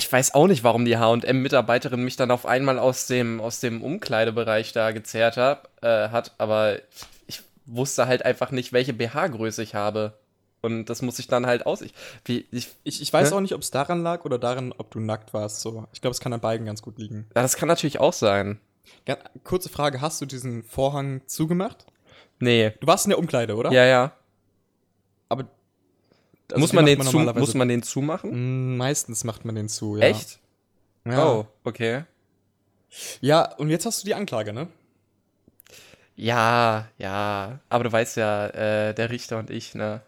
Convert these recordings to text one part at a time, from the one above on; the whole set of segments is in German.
ich weiß auch nicht, warum die HM-Mitarbeiterin mich dann auf einmal aus dem, aus dem Umkleidebereich da gezerrt hab, äh, hat, aber ich wusste halt einfach nicht, welche BH-Größe ich habe. Und das muss ich dann halt aus. Ich, wie, ich, Ich, ich weiß Hä? auch nicht, ob es daran lag oder daran, ob du nackt warst. So. Ich glaube, es kann an beiden ganz gut liegen. ja, das kann natürlich auch sein. Ja, kurze Frage, hast du diesen Vorhang zugemacht? Nee. Du warst in der Umkleide, oder? Ja, ja. Aber also muss, man den zu, normalerweise- muss man den zumachen? Mm, Meistens macht man den zu, ja. Echt? Ja. Oh, okay. Ja, und jetzt hast du die Anklage, ne? Ja, ja. Aber du weißt ja, äh, der Richter und ich, ne?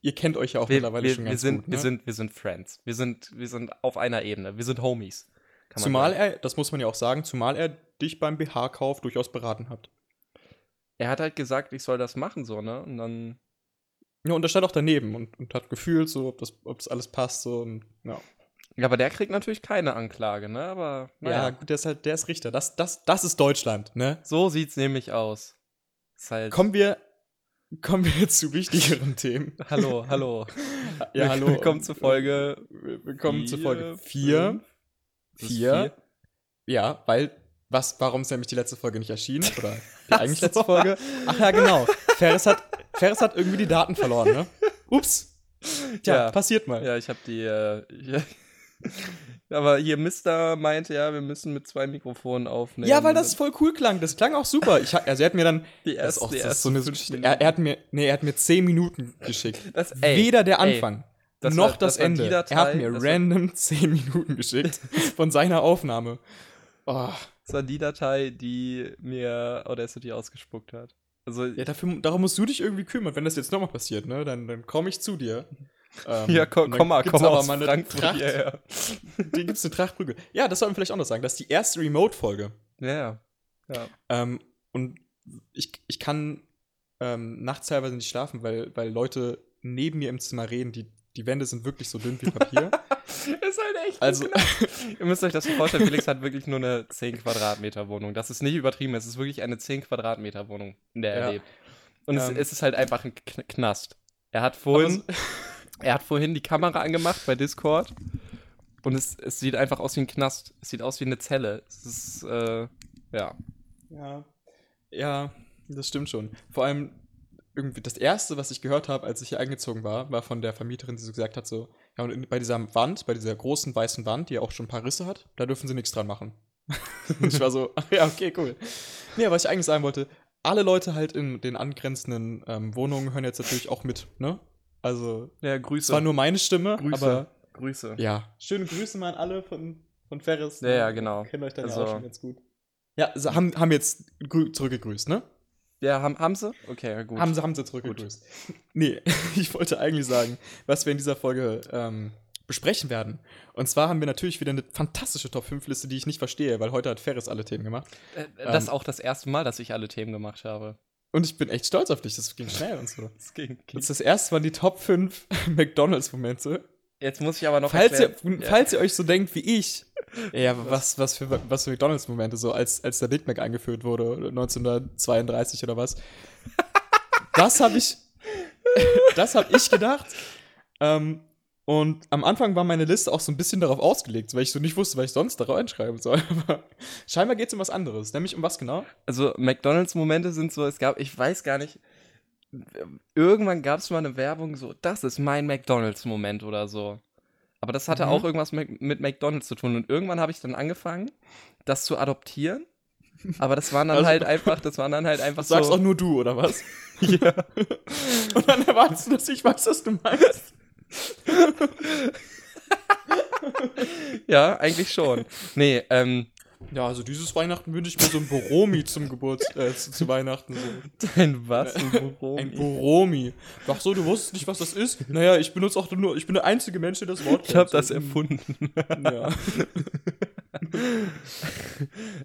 Ihr kennt euch ja auch Wir, mittlerweile wir, schon wir, ganz sind, gut, ne? wir, sind, wir sind Friends. Wir sind, wir sind auf einer Ebene. Wir sind Homies. Man Zumal sagen. er, das muss man ja auch sagen, zumal er dich beim BH-Kauf durchaus beraten hat. Er hat halt gesagt, ich soll das machen, so, ne? Und dann. Ja, und er stand auch daneben und, und hat gefühlt, so, ob das, ob das alles passt, so, und, ja. Ja, aber der kriegt natürlich keine Anklage, ne? Aber. Ja, Naja. gut, der ist halt, der ist Richter. Das, das, das ist Deutschland, ne? So sieht's nämlich aus. Halt. Kommen wir, kommen wir zu wichtigeren Themen. Hallo, hallo. Ja, hallo. Willkommen zur Folge. Willkommen zur Folge vier, 4. fünf. Das ist 4. Ja, weil, was, warum ist nämlich die letzte Folge nicht erschienen? Oder die eigentlich letzte Folge? Ach ja, genau. Ferris hat, Ferris hat irgendwie die Daten verloren, ne? Ups. Tja, Ja. passiert mal. Ja, ich habe die. Äh, ich, aber hier Mister meinte ja, wir müssen mit zwei Mikrofonen aufnehmen. Ja, weil das voll cool klang. Das klang auch super. Ich, also er hat mir dann. die erste, auch die erste so eine, er, er hat mir, nee, er hat mir 10 Minuten geschickt. Das- ey, Weder der ey, Anfang das noch war- das, das Ende. Datei, er hat mir das war- random 10 Minuten geschickt von seiner Aufnahme. Oh, Das war die Datei, die mir Audacity ausgespuckt hat. Also, ja, dafür, darum musst du dich irgendwie kümmern. Wenn das jetzt nochmal passiert, ne, dann, dann komme ich zu dir. Ähm, ja, komm, komm mal, komm mal aber mal eine Frankfurt Tracht, hierher. Die gibt's eine Trachtprügel. Ja, das sollten wir vielleicht auch noch sagen. Das ist die erste Remote-Folge. Ja, ja. ja. Ähm, und ich, ich kann ähm, nachts teilweise nicht schlafen, weil, weil Leute neben mir im Zimmer reden. Die, die Wände sind wirklich so dünn wie Papier. Ist halt echt. also, Ihr müsst euch das so vorstellen, Felix hat wirklich nur eine 10 Quadratmeter Wohnung. Das ist nicht übertrieben, es ist wirklich eine 10 Quadratmeter Wohnung, in der er Ja. lebt. Und es, Ähm. es ist halt einfach ein Kn Knast. Er hat vorhin, so, er hat vorhin die Kamera angemacht bei Discord und es, es sieht einfach aus wie ein Knast. Es sieht aus wie eine Zelle. Es ist, äh, ja. ja, ja, das stimmt schon. Vor allem irgendwie das erste, was ich gehört habe, als ich hier eingezogen war, war von der Vermieterin, die so gesagt hat, so, ja, und bei dieser Wand, bei dieser großen weißen Wand, die ja auch schon ein paar Risse hat, da dürfen sie nichts dran machen. und ich war so, ach ja, okay, cool. Nee, was ich eigentlich sagen wollte, alle Leute halt in den angrenzenden ähm, Wohnungen hören jetzt natürlich auch mit, ne? Also, Ja, es Grüße. war nur meine Stimme, Grüße. aber Grüße. ja. Schöne Grüße mal an alle von, von Ferris. Ja, ja, genau. Kennt euch dann Also- ja auch schon ganz gut. Ja, also haben, haben jetzt grü- zurückgegrüßt, ne? Ja, haben, haben sie? Okay, gut. Haben sie, haben sie zurückgegrüßt. Nee, ich wollte eigentlich sagen, was wir in dieser Folge ähm, besprechen werden. Und zwar haben wir natürlich wieder eine fantastische Top 5 Liste, die ich nicht verstehe, weil heute hat Ferris alle Themen gemacht. Äh, das ist ähm, auch das erste Mal, dass ich alle Themen gemacht habe. Und ich bin echt stolz auf dich, das ging schnell und so. Das ging, Das, ist das erste waren die Top 5 McDonalds-Momente. Jetzt muss ich aber noch Falls ihr, erklären- Ja. falls ihr euch so denkt wie ich, ja, was, was für, was für McDonalds-Momente, so als, als der Big Mac eingeführt wurde, 1932 oder was. Das habe ich, das habe ich gedacht. Ähm, und am Anfang war meine Liste auch so ein bisschen darauf ausgelegt, weil ich so nicht wusste, was ich sonst da reinschreiben soll. Aber scheinbar geht es um was anderes. Nämlich um was genau? Also McDonalds-Momente sind so, es gab, ich weiß gar nicht, irgendwann gab es mal eine Werbung so, das ist mein McDonalds-Moment oder so. Aber das hatte Mhm. auch irgendwas mit, mit McDonalds zu tun. Und irgendwann habe ich dann angefangen, das zu adoptieren. Aber das waren dann Also- halt einfach, das waren dann halt einfach Das sagst so. auch nur du, oder was? ja. Und dann erwartest du, dass ich weiß, was du meinst. ja, eigentlich schon. Nee, ähm, Ja, also dieses Weihnachten wünsche ich mir so ein Boromi zum Geburt, äh, zu, zu Weihnachten. So. ein was? Ein Boromi? Ein Boromi. Ach so, du wusstest nicht, was das ist? Naja, ich benutze auch nur, ich bin der einzige Mensch, der das Wort Ich habe kennt. das erfunden. Ja.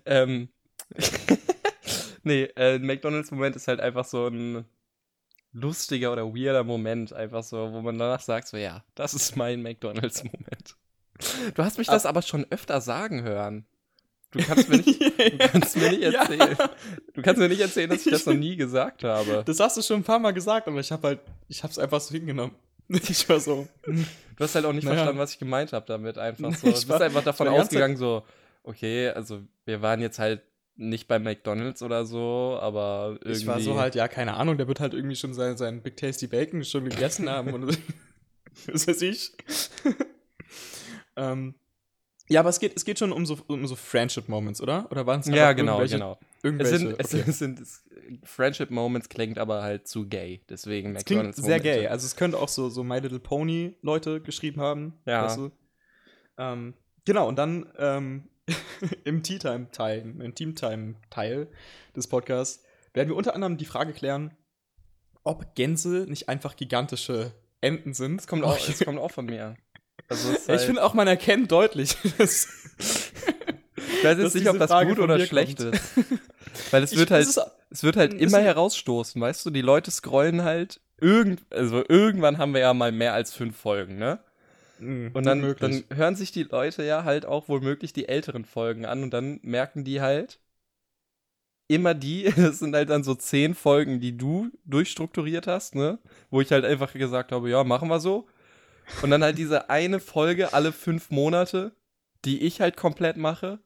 ähm, nee, äh, McDonalds-Moment ist halt einfach so ein lustiger oder weirder Moment, einfach so, wo man danach sagt, so, ja, das ist mein McDonalds-Moment. Du hast mich das aber schon öfter sagen hören. Du kannst mir nicht, du kannst mir nicht Ja. erzählen. Du kannst mir nicht erzählen, dass ich das noch nie gesagt habe. Das hast du schon ein paar Mal gesagt, aber ich habe halt, ich habe es einfach so hingenommen. Ich war so. hm, Du hast halt auch nicht Naja. verstanden, was ich gemeint habe damit einfach so. Du bist einfach davon ausgegangen, so, okay, also wir waren jetzt halt nicht bei McDonalds oder so, aber irgendwie. Ich war so halt, ja, keine Ahnung, der wird halt irgendwie schon sein, sein Big Tasty Bacon schon gegessen haben und was weiß ich. ähm, ja, aber es geht, es geht schon um so, um so Friendship-Moments, oder? Oder waren es Ja, einfach genau, irgendwelche- genau. Es sind, es, okay. sind es, Friendship Moments klingt aber halt zu gay, deswegen Es klingt sehr gay. Also es könnte auch so, so My Little Pony Leute geschrieben haben. Ja. Weißt du? ähm, genau, und dann ähm, im Tea Time Teil, im Team Time Teil des Podcasts werden wir unter anderem die Frage klären, ob Gänse nicht einfach gigantische Enten sind. Es kommt auch, es kommt auch von mir. Also Ja, ich halt, finde auch, man erkennt deutlich, dass, ich weiß jetzt nicht, ob das Frage gut oder schlecht kommt. ist. Weil es Ich- wird halt, es wird halt immer herausstoßen, weißt du? Die Leute scrollen halt irgend, also irgendwann haben wir ja mal mehr als fünf Folgen, ne? Mm, Und dann, dann hören sich die Leute ja halt auch womöglich die älteren Folgen an und dann merken die halt immer die, das sind halt dann so zehn Folgen, die du durchstrukturiert hast, ne? Wo ich halt einfach gesagt habe, ja, machen wir so. Und dann halt diese eine Folge alle fünf Monate, die ich halt komplett mache,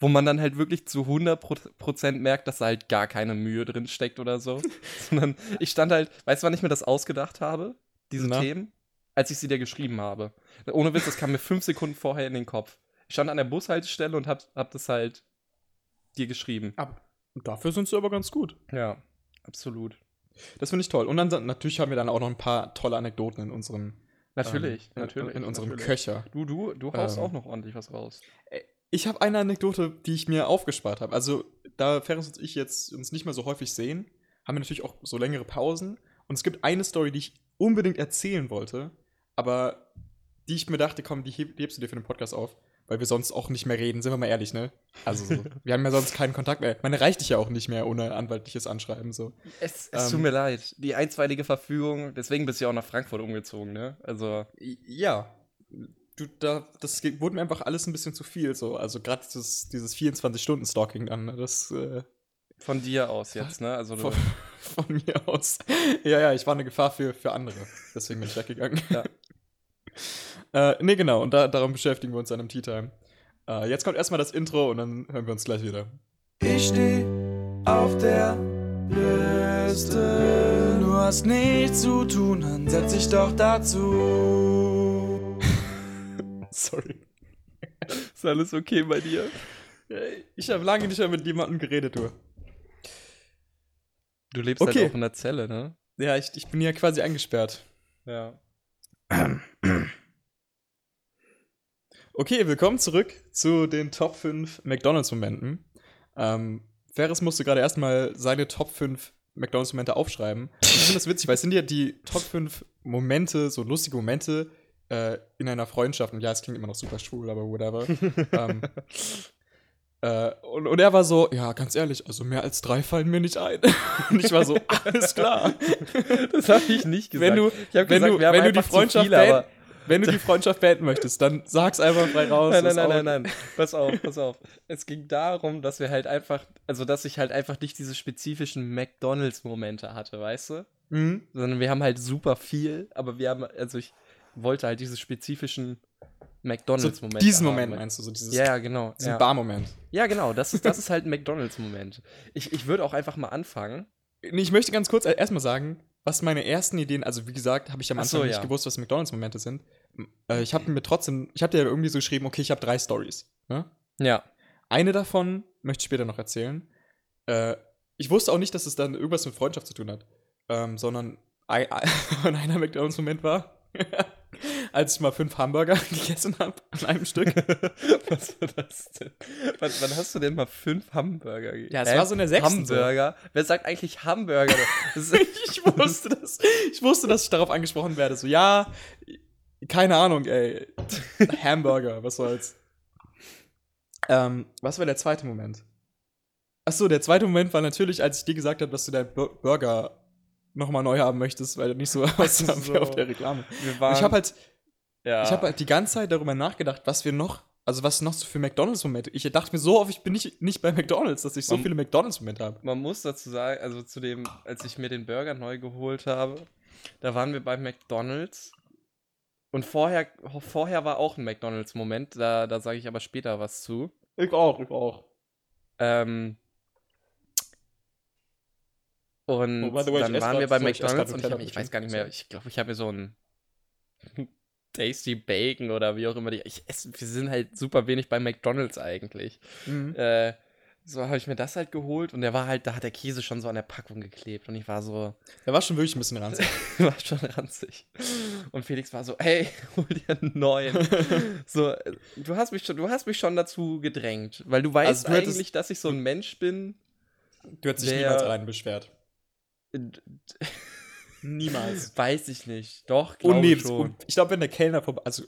wo man dann halt wirklich zu 100% merkt, dass da halt gar keine Mühe drin steckt oder so. Sondern ich stand halt, weißt du, wann ich mir das ausgedacht habe? Diese Na? Themen? Als ich sie dir geschrieben habe. Ohne Witz, das kam mir fünf Sekunden vorher in den Kopf. Ich stand an der Bushaltestelle und hab, hab das halt dir geschrieben. Ab- Dafür sind sie aber ganz gut. Ja, absolut. Das finde ich toll. Und dann natürlich haben wir dann auch noch ein paar tolle Anekdoten in unserem Natürlich, ähm, in, natürlich. in unserem natürlich. Köcher. Du, du, du haust Ähm. auch noch ordentlich was raus. Ich habe eine Anekdote, die ich mir aufgespart habe. Also, da Ferris und ich jetzt uns nicht mehr so häufig sehen, haben wir natürlich auch so längere Pausen. Und es gibt eine Story, die ich unbedingt erzählen wollte, aber die ich mir dachte, komm, die heb, die hebst du dir für den Podcast auf, weil wir sonst auch nicht mehr reden, sind wir mal ehrlich, ne? Also, so, wir haben ja sonst keinen Kontakt mehr. Man erreicht dich ja auch nicht mehr ohne anwaltliches Anschreiben, so. Es, es es tut mir leid. Die einstweilige Verfügung, deswegen bist du ja auch nach Frankfurt umgezogen, ne? Also, Ja. Du, da, das wurde mir einfach alles ein bisschen zu viel, so. Also, gerade dieses, dieses 24-Stunden-Stalking dann, ne? das, äh, von dir aus jetzt, ne? Also, Von, von mir aus. Ja, ja, ich war eine Gefahr für, für andere. Deswegen bin ich weggegangen. Ja. äh, nee, genau. Und da, darum beschäftigen wir uns dann im Tea Time. Äh, jetzt kommt erstmal das Intro und dann hören wir uns gleich wieder. Ich steh auf der Liste. Du hast nichts zu tun, dann setz dich doch dazu. Sorry. ist alles okay bei dir? Ich habe lange nicht mehr mit jemandem geredet, du. Du lebst Okay. halt auch in der Zelle, ne? Ja, ich, ich bin hier quasi eingesperrt. Ja. Okay, willkommen zurück zu den Top 5 McDonalds-Momenten. Ähm, Ferris musste gerade erstmal seine Top 5 McDonalds-Momente aufschreiben. Ich finde das witzig, weil es sind ja die Top 5 Momente, so lustige Momente äh, in einer Freundschaft. Und ja, es klingt immer noch super schwul, aber whatever. ähm, äh, und, und er war so, ja, ganz ehrlich, also mehr als drei fallen mir nicht ein. und ich war so, alles klar. Das habe ich nicht gesagt. Wenn du, ich hab wenn gesagt, du, wir haben wenn du die Freundschaft viele, beenden, aber- wenn du die Freundschaft beenden möchtest, dann sag's einfach frei raus. Nein, nein, nein, nein, nein. Pass auf, pass auf. Es ging darum, dass wir halt einfach, also dass ich halt einfach nicht diese spezifischen McDonalds-Momente hatte, weißt du? Mhm. Sondern wir haben halt super viel, aber wir haben, also ich wollte halt diese spezifischen So McDonalds-Momente. diesen haben. Moment meinst du, so dieses, Ja, genau. diesen Ja. Bar-Moment. ja, genau. Das ist, das ist halt ein McDonalds-Moment. Ich, ich würde auch einfach mal anfangen. Ich möchte ganz kurz erstmal sagen, was meine ersten Ideen, also wie gesagt, habe ich am Ach Anfang so, nicht ja. gewusst, was McDonalds-Momente sind. Äh, ich habe mir trotzdem, ich habe dir ja irgendwie so geschrieben, okay, ich habe drei Stories. Ne? Ja. Eine davon möchte ich später noch erzählen. Äh, ich wusste auch nicht, dass es dann irgendwas mit Freundschaft zu tun hat, ähm, sondern ein, ein einer McDonalds-Moment war, als ich mal fünf Hamburger gegessen habe an einem Stück. Was war das denn? Wann, wann hast du denn mal fünf Hamburger gegessen? Ja, es war so in der sechsten so. Hamburger? Wer sagt eigentlich Hamburger? Ich wusste das. Ich wusste, dass ich darauf angesprochen werde. So, ja, keine Ahnung, ey. Hamburger, was soll's. Ähm, was war der zweite Moment? Achso, der zweite Moment war natürlich, als ich dir gesagt habe, dass du deinen Bur Burger nochmal neu haben möchtest, weil du nicht so aussah so. wie auf der Reklame. wir waren, ich habe halt, ja. ich habe halt die ganze Zeit darüber nachgedacht, was wir noch, also was noch so für McDonalds-Momente. Ich dachte mir so oft, ich bin nicht, nicht bei McDonalds, dass ich so Man- viele McDonalds-Momente habe. man muss dazu sagen, also zu dem, als ich mir den Burger neu geholt habe, Da waren wir bei McDonalds. Und vorher, vorher war auch ein McDonalds-Moment. Da, da sage ich aber später was zu. Ich auch, ich auch. Ähm, und Oh, way, dann waren wir bei McDonalds und ich, hab, ich weiß gar nicht mehr, ich glaube, ich habe mir so ein Tasty Bacon oder wie auch immer die. Ich esse, wir sind halt super wenig bei McDonalds eigentlich. Mhm. Äh, so habe ich mir das halt geholt und der war halt, da hat der Käse schon so an der Packung geklebt und ich war so, Der war schon wirklich ein bisschen ranzig. war schon ranzig. Und Felix war so, hey, hol dir einen neuen. so, du hast mich schon, du hast mich schon dazu gedrängt, weil du weißt Also du hättest- eigentlich, dass ich so ein Mensch bin. Du hättest dich niemals rein beschwert. Niemals. Weiß ich nicht. Doch, Und glaube nee, schon. und ich glaube, wenn der Kellner vorbei. Also,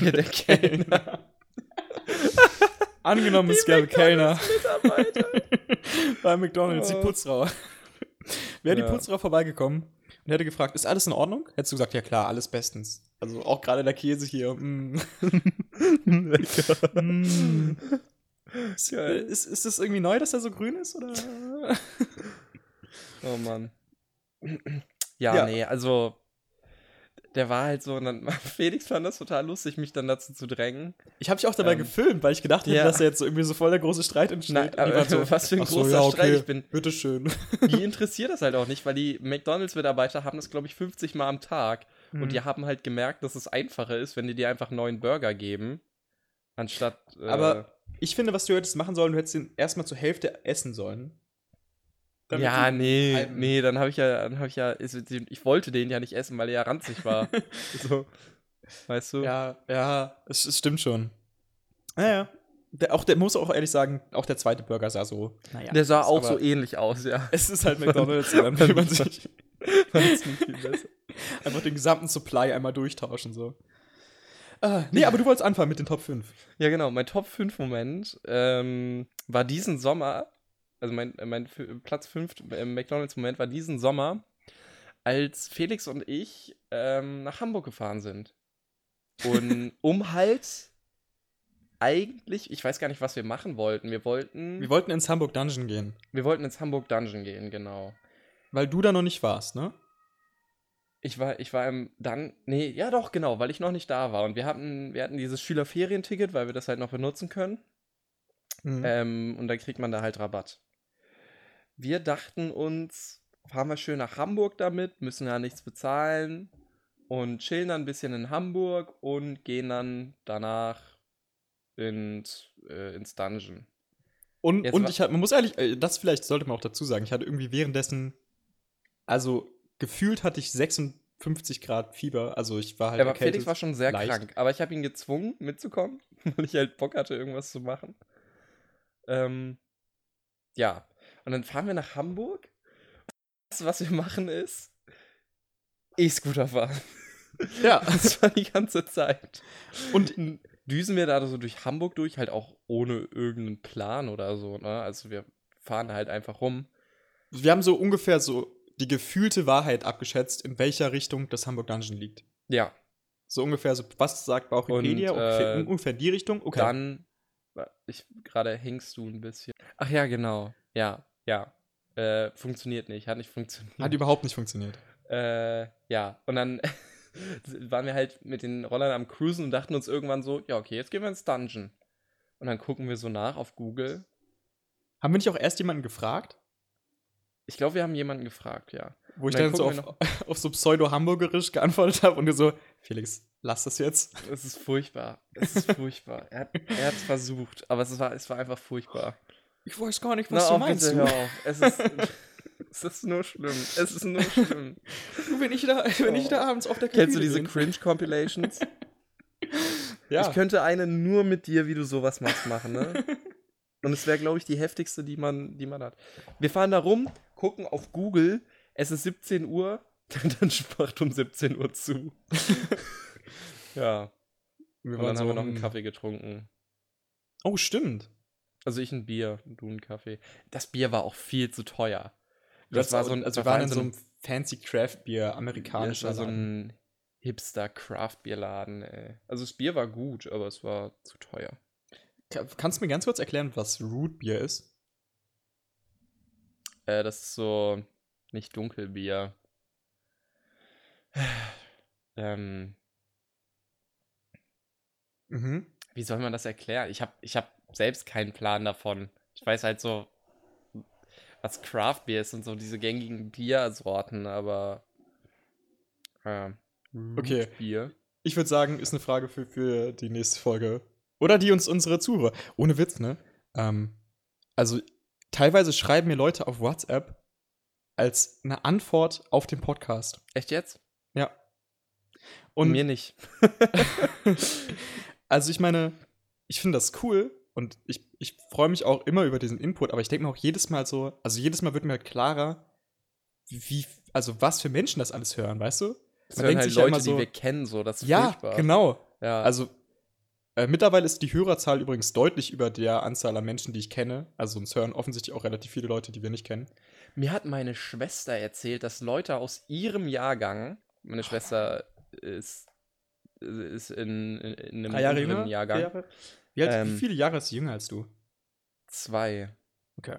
der Kellner. Angenommen, es gäbe Kellner bei McDonalds, die Oh. Putzfrau. Wäre die Ja. Putzfrau vorbeigekommen und hätte gefragt, ist alles in Ordnung? Hättest du gesagt, ja klar, alles bestens. Also auch gerade der Käse hier. Mm. Mm. Ist, Geil. ist, ist das irgendwie neu, dass er so grün ist? Oder? Oh Mann. Ja, Ja. nee, also der war halt so und dann Felix fand das total lustig, mich dann dazu zu drängen. Ich habe dich auch dabei Ähm, gefilmt, weil ich gedacht hätte, ja. dass da jetzt so irgendwie so voll der große Streit entsteht. Nein, aber so, was für ein ach so, großer ja, Streit okay, ich bin. Bitteschön. Die interessiert das halt auch nicht, weil die McDonalds-Mitarbeiter haben das, glaube ich, 50 Mal am Tag. Mhm. Und die haben halt gemerkt, dass es einfacher ist, wenn die dir einfach neuen Burger geben, anstatt. Äh, Aber ich finde, was du hättest machen sollen, du hättest ihn erstmal zur Hälfte essen sollen. Ja, nee, halben- nee, dann habe ich ja, dann habe ich ja, ist- ich wollte den ja nicht essen, weil er ja ranzig war. so, weißt du? Ja, ja, es, es stimmt schon. Naja. Der, auch der muss auch ehrlich sagen, auch der zweite Burger sah so. Naja. Der sah ist auch so ähnlich aus, ja. Es ist halt McDonalds, dann will man sich Fand's nicht viel besser. einfach den gesamten Supply einmal durchtauschen. So. Ah, nee, aber du wolltest anfangen mit den Top 5. Ja, genau. Mein Top 5 Moment ähm, war diesen Sommer, also mein, äh, mein Platz 5 im McDonalds Moment war diesen Sommer, als Felix und ich ähm, nach Hamburg gefahren sind. Und um halt eigentlich, ich weiß gar nicht, was wir machen wollten. Wir wollten, Wir wollten ins Hamburg Dungeon gehen, wir wollten ins Hamburg Dungeon gehen, genau. weil du da noch nicht warst, ne? Ich war, ich war im dann, nee, ja doch, genau, weil ich noch nicht da war. Und wir hatten, wir hatten dieses Schülerferienticket, weil wir das halt noch benutzen können. Mhm. Ähm, und dann kriegt man da halt Rabatt. Wir dachten uns, fahren wir schön nach Hamburg damit, müssen ja nichts bezahlen und chillen dann ein bisschen in Hamburg und gehen dann danach ins, äh, ins Dungeon. Und, Jetzt und ich hatte, man muss ehrlich, äh, das vielleicht sollte man auch dazu sagen, ich hatte irgendwie währenddessen, also gefühlt hatte ich 56 Grad Fieber, also ich war halt aber erkältet. Felix war schon sehr leicht. krank, aber ich habe ihn gezwungen mitzukommen, weil ich halt Bock hatte, irgendwas zu machen. Ähm, ja, und dann fahren wir nach Hamburg. Das, was wir machen, ist E-Scooter fahren. Ja, Das war die ganze Zeit. und düsen wir da so durch Hamburg durch, halt auch ohne irgendeinen Plan oder so, ne? Also wir fahren halt einfach rum. wir haben so ungefähr so die gefühlte Wahrheit abgeschätzt, in welcher Richtung das Hamburg Dungeon liegt. Ja, So ungefähr so, was sagt Bauchipedia? Und, ungefähr, äh, ungefähr die Richtung? Okay. dann, ich, gerade hängst du ein bisschen. Ach ja, genau. Ja, ja. Äh, funktioniert nicht, hat nicht funktioniert. Hat überhaupt nicht funktioniert. Äh, ja, und dann waren wir halt mit den Rollern am Cruisen und dachten uns irgendwann so, ja, okay, jetzt gehen wir ins Dungeon. Und dann gucken wir so nach auf Google. Haben wir nicht auch erst jemanden gefragt? Ich glaube, wir haben jemanden gefragt, ja. Wo ich dann dann so auf, auf so pseudo-hamburgerisch geantwortet habe und du so, Felix, lass das jetzt. Es ist furchtbar. Es ist furchtbar. er hat es versucht, aber es war, es war einfach furchtbar. Ich weiß gar nicht, Na, was du oh, meinst. bitte Du. hör auf. Es ist, es ist nur schlimm. Es ist nur schlimm. Du, wenn ich da, wenn ich da abends auf der Kennst du Kabine diese. Cringe-Compilations? Ja. Ich könnte eine nur mit dir, wie du sowas machst, machen, ne? Und es wäre, glaube ich, die heftigste, die man, die man hat. Wir fahren da rum, gucken auf Google, es ist 17 Uhr, dann macht um 17 Uhr zu. ja. wir Und dann haben wir noch einen Kaffee getrunken. Oh, stimmt. Also ich ein Bier, du ein Kaffee. Das Bier war auch viel zu teuer. Das war so ein, also wir das waren in so ein- einem fancy Craft ja, das amerikanischer war so ein hipster craft bier laden ey. Also das Bier war gut, aber es war zu teuer. Ka- Kannst du mir ganz kurz erklären, was Root Beer ist? Äh, das ist so nicht Dunkelbier. Ähm, Mhm. wie soll man das erklären? Ich habe ich hab selbst keinen Plan davon. Ich weiß halt so, was Craft Beer ist und so diese gängigen Biersorten, aber äh, Okay. Bier. Ich würde sagen, ist eine Frage für, für die nächste Folge. Oder die uns unsere Zuhörer. Ohne Witz, ne? Ähm, also, teilweise schreiben mir Leute auf WhatsApp als eine Antwort auf den Podcast. Echt jetzt? Ja. Und mir nicht. also, ich meine, ich finde das cool und ich, ich freue mich auch immer über diesen Input, aber ich denke mir auch jedes Mal so, also jedes Mal wird mir halt klarer, wie, also was für Menschen das alles hören, weißt du? Das Man denkt halt sich ja Leute, immer so- die wir kennen, so. Das ist Ja, furchtbar. genau. Ja. Also äh, mittlerweile ist die Hörerzahl übrigens deutlich über der Anzahl an Menschen, die ich kenne. Also uns hören offensichtlich auch relativ viele Leute, die wir nicht kennen. Mir hat meine Schwester erzählt, dass Leute aus ihrem Jahrgang, meine Schwester ist, ist in, in, in einem unteren Jahrgang, Jahre? Wie, alt, wie Ähm, viele Jahre ist sie jünger als du? zwei. Okay.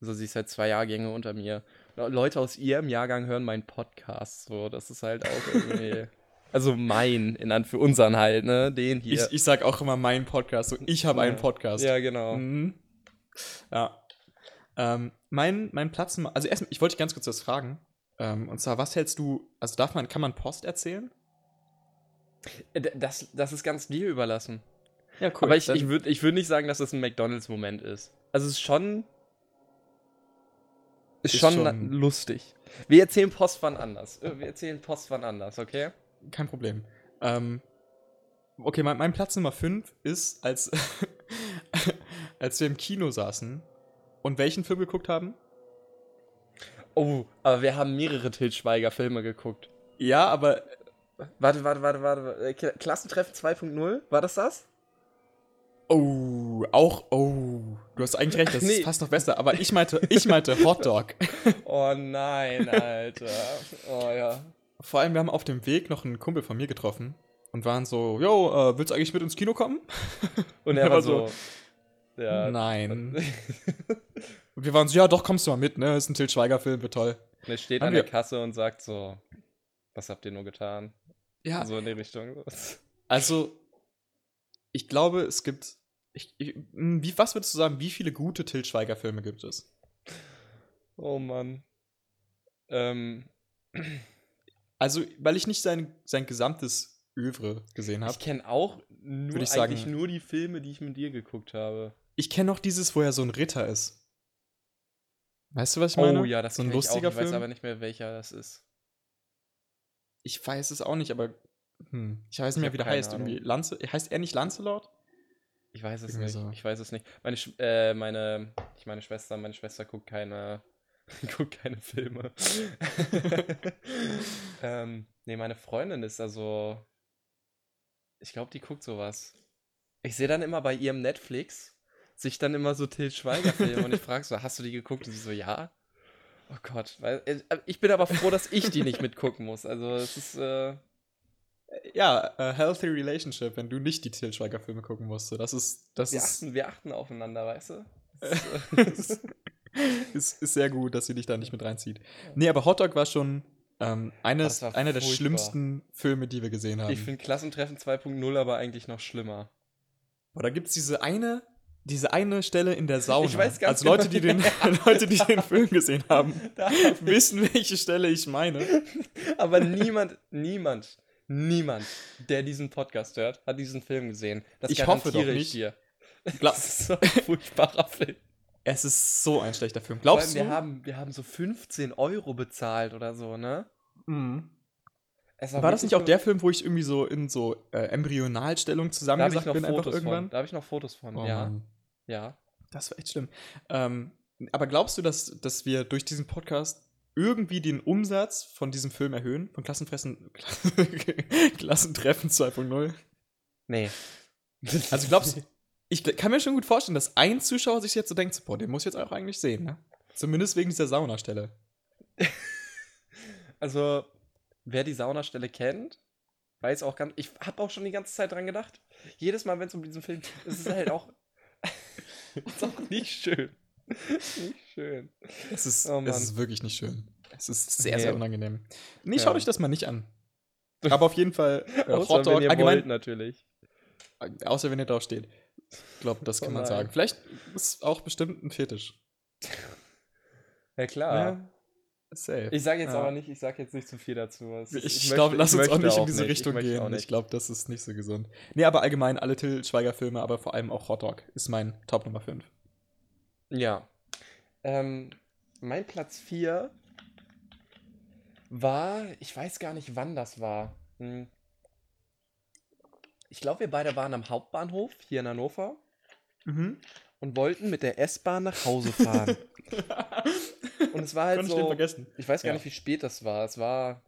Also sie ist halt zwei Jahrgänge unter mir. Le- Leute aus ihrem Jahrgang hören meinen Podcast, so. Das ist halt auch irgendwie. also mein, in An für unseren halt, ne? Den hier. Ich, ich sag auch immer meinen Podcast. So, ich habe einen Ja. Podcast. ja, genau. Mhm. Ja. Ähm, mein, mein Platz, also erstmal, ich wollte dich ganz kurz was fragen. Ähm, und zwar, was hältst du, also darf man, kann man Post erzählen? Äh, Das, das ist ganz dir überlassen. Ja, cool. Aber ich, ich würde ich würd nicht sagen, dass das ein McDonalds-Moment ist. Also es ist schon. Ist, Ist schon, schon- lustig. Wir erzählen Post wann anders. Äh, Wir erzählen Post wann anders, okay? Kein Problem. Ähm, okay, mein, mein Platz Nummer 5 ist, als, als wir im Kino saßen und welchen Film geguckt haben? Oh, aber wir haben mehrere Til Schweiger-Filme geguckt. Ja, aber Warte, warte, warte, warte. warte. Äh, Klassentreffen 2.0? War das das? Oh, auch oh, du hast eigentlich recht, das Nee. ist fast noch besser, aber ich meinte, ich meinte Hotdog. Oh nein, Alter. Oh ja. Vor allem, wir haben auf dem Weg noch einen Kumpel von mir getroffen und waren so, yo, äh, willst du eigentlich mit ins Kino kommen? Und er war so. so, Ja. Nein. Und wir waren so, ja, doch, kommst du mal mit, ne? Ist ein Til Schweiger-Film, wird toll. Und er steht Haben an der wir- Kasse und sagt so: Was habt ihr nur getan? Ja, So in die Richtung. Also, ich glaube, es gibt. Ich, ich, wie, was würdest du sagen, wie viele gute Til Schweiger-Filme gibt es? Oh Mann. Ähm, Also, weil ich nicht sein, sein gesamtes Övre gesehen habe. ich kenne auch nur, ich eigentlich sagen- nur die Filme, die ich mit dir geguckt habe. Ich kenne noch dieses, wo er so ein Ritter ist. Weißt du, was ich meine? Oh ja, das so ein kenn ich auch. lustiger Ich weiß Film. aber nicht mehr, welcher das ist. Ich weiß es auch nicht, aber hm, ich weiß nicht Ich mehr, wie der heißt. Irgendwie. Lance, heißt er nicht Lancelot? Ich weiß es nicht. so. Ich weiß es nicht. Meine, Sch äh, meine, ich meine Schwester, meine Schwester guckt keine, guckt keine Filme. ähm, nee, meine Freundin ist also, ich glaube, die guckt sowas. Ich sehe dann immer bei ihrem Netflix sich dann immer so Til Schweiger Filme und ich frage so, hast du die geguckt? Und sie so, ja. Oh Gott, äh, ich bin aber froh, dass ich die nicht mitgucken muss. Also es ist, äh, Ja, a Healthy Relationship, wenn du nicht die Til Schweiger-Filme gucken musst. So, Das ist, das wir ist, achten, wir achten aufeinander, weißt du? Ist, ist, ist sehr gut, dass sie dich da nicht mit reinzieht. Nee, aber Hotdog war schon ähm, eines, war einer der schlimmsten Filme, die wir gesehen haben. Ich finde Klassentreffen 2.0 aber eigentlich noch schlimmer. Boah, da gibt es diese eine, diese eine Stelle in der Sauna. Ich weiß ganz also Leute, die genau, den, Leute, die den Film gesehen haben, Da wissen, welche Stelle ich meine. aber niemand, niemand, niemand, der diesen Podcast hört, hat diesen Film gesehen. Das Ich hoffe doch nicht. Ich dir. Das ist so ein furchtbarer Film. es ist so ein schlechter Film. Vor allem, Glaubst wir du? haben, wir haben so 15 Euro bezahlt oder so, ne? Mhm. Es War das nicht auch der Film, wo ich irgendwie so in so äh, Embryonalstellung noch bin, einfach Fotos irgendwann? von. Da habe ich noch Fotos von, Oh, ja. Mann. Ja. Das war echt schlimm. Ähm, aber glaubst du, dass, dass wir durch diesen Podcast irgendwie den Umsatz von diesem Film erhöhen? Von Klassenfressen, Klassentreffen 2.0? Nee. Also glaubst du, ich kann mir schon gut vorstellen, dass ein Zuschauer sich jetzt so denkt, boah, den muss ich jetzt auch eigentlich sehen, ne? Zumindest wegen dieser Saunastelle. Also, wer die Saunastelle kennt, weiß auch ganz. Ich habe auch schon die ganze Zeit dran gedacht. Jedes Mal, wenn es um diesen Film geht, ist es halt auch. ist auch nicht schön. Nicht schön. Es ist, Oh, es ist wirklich nicht schön. Es ist sehr, sehr unangenehm. Nee, Ja. schaut euch das mal nicht an. Aber auf jeden Fall äh, Hotdog, wenn ihr allgemein, wollt, natürlich. außer wenn ihr drauf steht. Ich glaube, das Oh kann man sagen. Vielleicht ist auch bestimmt ein Fetisch. Ja, klar. Safe. Ich sage jetzt Ja. aber nicht, ich sage jetzt nicht zu viel dazu. Ist- Ich, möchte- glaube, lass ich uns auch nicht in diese nicht. Richtung auch gehen. Ich glaube, das ist nicht so gesund. Nee, aber allgemein alle Till Schweiger-Filme, aber vor allem auch Hotdog ist mein Top Nummer 5. Ja. Ähm, mein Platz 4 war, ich weiß gar nicht, wann das war. Hm. Ich glaube, wir beide waren am Hauptbahnhof hier in Hannover Mhm. und wollten mit der S-Bahn nach Hause fahren. und es war halt Konnte ich den so, vergessen. ich weiß gar Ja. nicht, wie spät das war. Es war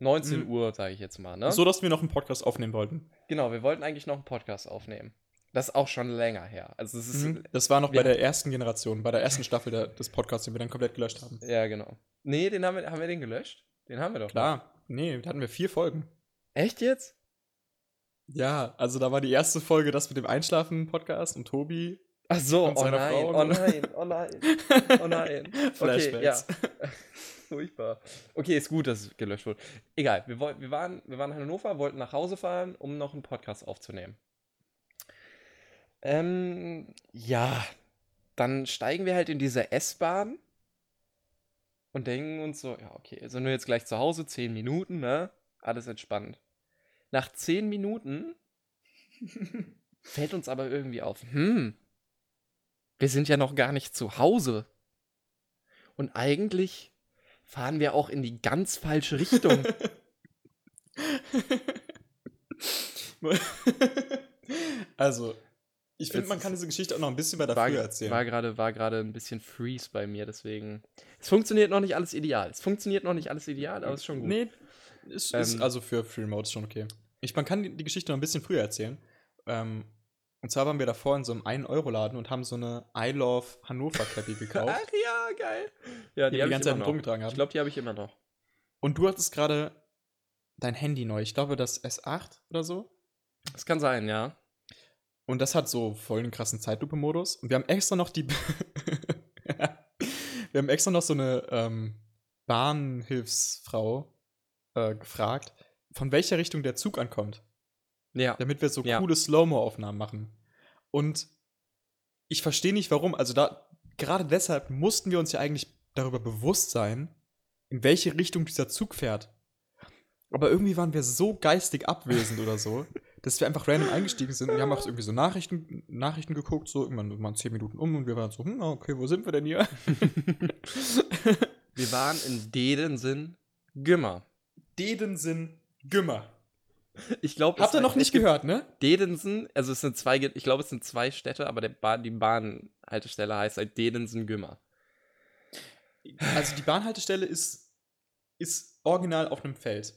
19 Mhm. Uhr, sage ich jetzt mal. Ne? So, dass wir noch einen Podcast aufnehmen wollten. Genau, wir wollten eigentlich noch einen Podcast aufnehmen. Das ist auch schon länger her. Also es ist, Mhm. Das war noch bei der ersten Generation, bei der ersten Staffel der, des Podcasts, den wir dann komplett gelöscht haben. ja genau. Nee, den haben wir, haben wir den gelöscht? Den haben wir doch. noch. Klar. Nee, da hatten wir vier Folgen. Echt jetzt? Ja, also da war die erste Folge das mit dem Einschlafen-Podcast und Tobi. Ach so, Und oh nein, Frau, oh ne? nein, oh nein, oh nein. Okay, ja. Flashbacks. Furchtbar. Okay, ist gut, dass es gelöscht wurde. Egal, wir, wir, waren, wir waren in Hannover, wollten nach Hause fahren, um noch einen Podcast aufzunehmen. Ähm, ja, dann steigen wir halt in diese S-Bahn und denken uns so, ja, okay, sind wir jetzt gleich zu Hause, 10 Minuten, ne? Alles entspannt. Nach 10 Minuten fällt uns aber irgendwie auf, hm, wir sind ja noch gar nicht zu Hause. Und eigentlich fahren wir auch in die ganz falsche Richtung. also, ich finde, man kann diese Geschichte auch noch ein bisschen weiter war früher erzählen. war gerade war gerade ein bisschen Freeze bei mir, deswegen. Es funktioniert noch nicht alles ideal. Es funktioniert noch nicht alles ideal, aber es ist schon gut. Nee, ist, ist Ähm, also für Free Remote ist schon okay. Ich, man kann die, die Geschichte noch ein bisschen früher erzählen. Ähm, und zwar waren wir davor in so einem 1-Euro-Laden und haben so eine I Love Hannover Cappy gekauft. Ach ja, geil. Ja, die die, die ganze Zeit rumgetragen haben. Ich glaube, die habe ich immer noch. und du hattest gerade dein Handy neu. Ich glaube, das S8 oder so. Das kann sein, ja. Und das hat so voll den krassen Zeitlupe-Modus. Und wir haben extra noch die. wir haben extra noch so eine ähm, Bahnhilfsfrau äh, gefragt, von welcher Richtung der Zug ankommt. Ja. damit wir so Ja. coole Slow-Mo-Aufnahmen machen. Und ich verstehe nicht, warum. Also da, gerade deshalb mussten wir uns ja eigentlich darüber bewusst sein, in welche Richtung dieser Zug fährt. Aber irgendwie waren wir so geistig abwesend oder so, dass wir einfach random eingestiegen sind. Und wir haben auch irgendwie so Nachrichten, Nachrichten geguckt, so irgendwann waren zehn Minuten um und wir waren so, hm, okay, wo sind wir denn hier? Wir waren in Dedensen Gümmer. Dedensen Gümmer. Ich glaube, Habt ihr noch nicht gehört, ne? Dedensen, also es sind zwei, ich glaube, es sind zwei Städte, aber der Bahn, die Bahnhaltestelle heißt halt Dedensen Gümmer. Also die Bahnhaltestelle ist, ist original auf einem Feld.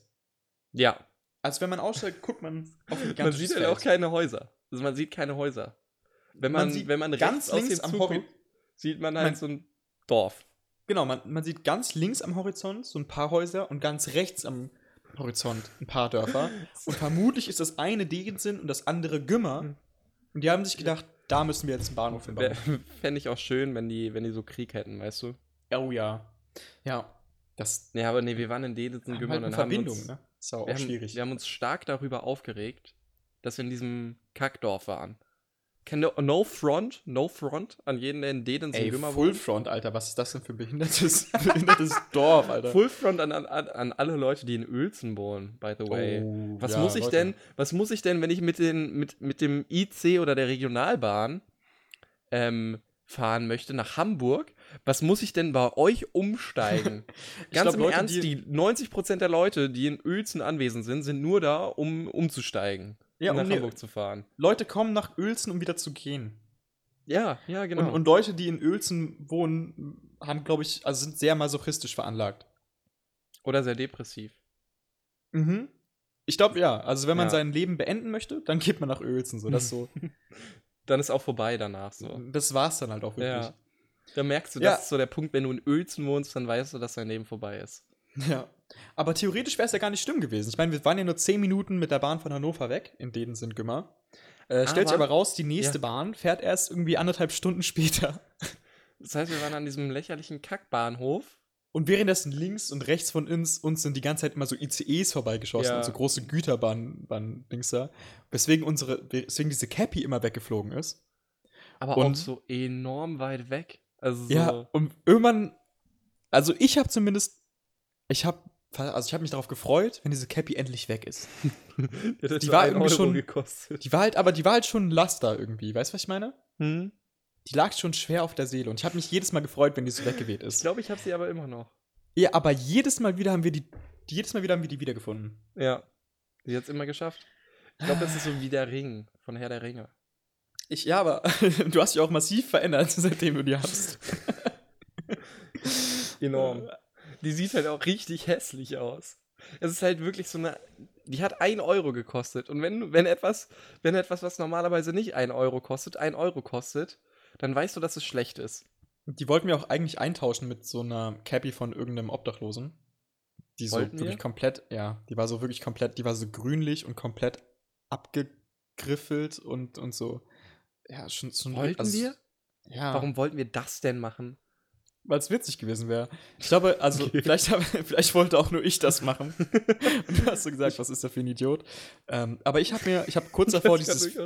Ja, Also wenn man aussteigt, guckt man auf ein man sieht halt auch keine Häuser. Also man sieht keine Häuser. Wenn man, Man sieht wenn man ganz links am Horizont- sieht man halt Man- so ein Dorf. Genau, man, man sieht ganz links am Horizont so ein paar Häuser und ganz rechts am Horizont ein paar Dörfer. Und vermutlich ist das eine Degensen und das andere Gümmer. Und die haben sich gedacht, da müssen wir jetzt einen Bahnhof hinbauen. Fände ich auch schön, wenn die, wenn die so Krieg hätten, weißt du? Oh ja. Ja. Das Ja, aber nee, wir waren in haben Gümmer halt und haben Verbindung, uns, ne? Ist auch, wir, auch haben, schwierig. wir haben uns stark darüber aufgeregt, dass wir in diesem Kackdorf waren. No Front, No Front an jeden, der in Dedensen Ey, Gümmer Full wohnt? Front, Alter, was ist das denn für ein behindertes, behindertes Dorf, Alter? Full Front an, an, an alle Leute, die in Uelzen wohnen, by the way. Oh, Was ja, muss ich Leute. denn, was muss ich denn, wenn ich mit, den, mit, mit dem IC oder der Regionalbahn ähm, fahren möchte nach Hamburg? Was muss ich denn bei euch umsteigen? Ganz glaub, im Leute, Ernst, die, 90% der Leute, die in Uelzen anwesend sind, sind nur da, um umzusteigen. Ja, um nach um Hamburg zu fahren. Leute kommen nach Uelzen, um wieder zu gehen. Ja, ja, genau. Und, und Leute, die in Uelzen wohnen, haben, glaube ich, also sind sehr masochistisch veranlagt. oder sehr depressiv. Mhm. Ich glaube, ja. Also, wenn man Ja. sein Leben beenden möchte, dann geht man nach Uelzen. So, das, so, Dann ist auch vorbei danach so. das war's dann halt auch wirklich. Ja. Da merkst du, Ja. das ist so der Punkt, wenn du in Uelzen wohnst, dann weißt du, dass dein Leben vorbei ist. Ja. Aber theoretisch wäre es ja gar nicht schlimm gewesen. Ich meine, wir waren ja nur 10 Minuten mit der Bahn von Hannover weg, in denen sind Gümmer. Äh, stellt sich Aber- aber raus, die nächste Ja. Bahn fährt erst irgendwie anderthalb Stunden später. Das heißt, wir waren an diesem lächerlichen Kackbahnhof Und währenddessen links und rechts von uns, uns sind die ganze Zeit immer so ICEs vorbeigeschossen Ja. und so große Güterbahn-Dings da. Weswegen unsere, weswegen diese Cappy immer weggeflogen ist. Aber Und- auch so enorm weit weg. Also so. Ja, und irgendwann, also ich habe zumindest, ich habe, also ich habe mich darauf gefreut, wenn diese Cappy endlich weg ist. die, war irgendwie Euro schon- gekostet. Die war halt, aber die war halt schon ein Laster irgendwie, weißt du, was ich meine? Hm? Die lag schon schwer auf der Seele und ich habe mich jedes Mal gefreut, wenn die so weggeweht Ich ist. glaube, ich habe sie aber immer noch. Ja, aber jedes Mal wieder haben wir die, jedes Mal wieder haben wir die wiedergefunden. Ja. Sie hat es immer geschafft. Ich glaube, das ist so wie der Ring von Herr der Ringe. Ich, ja, aber du hast dich auch massiv verändert, seitdem du die hast. Enorm. Die sieht halt auch richtig hässlich aus. Es ist halt wirklich so eine. Die hat 1 Euro gekostet. Und wenn, wenn etwas, wenn etwas, was normalerweise nicht 1 Euro kostet, 1 Euro kostet, dann weißt du, dass es schlecht ist. Die wollten wir auch eigentlich eintauschen mit so einer Cappy von irgendeinem Obdachlosen. Die so Wollten wirklich wir? komplett, ja, die war so wirklich komplett, die war so grünlich und komplett abgegriffelt und, und so. Ja, schon so Wollten wir? Ja, Warum wollten wir das denn machen? Weil es witzig gewesen wäre. Ich glaube, also, Okay. vielleicht, hab, vielleicht wollte auch nur ich das machen. und du hast so gesagt, was ist der für ein Idiot? Ähm, aber ich habe mir, ich habe kurz davor dieses,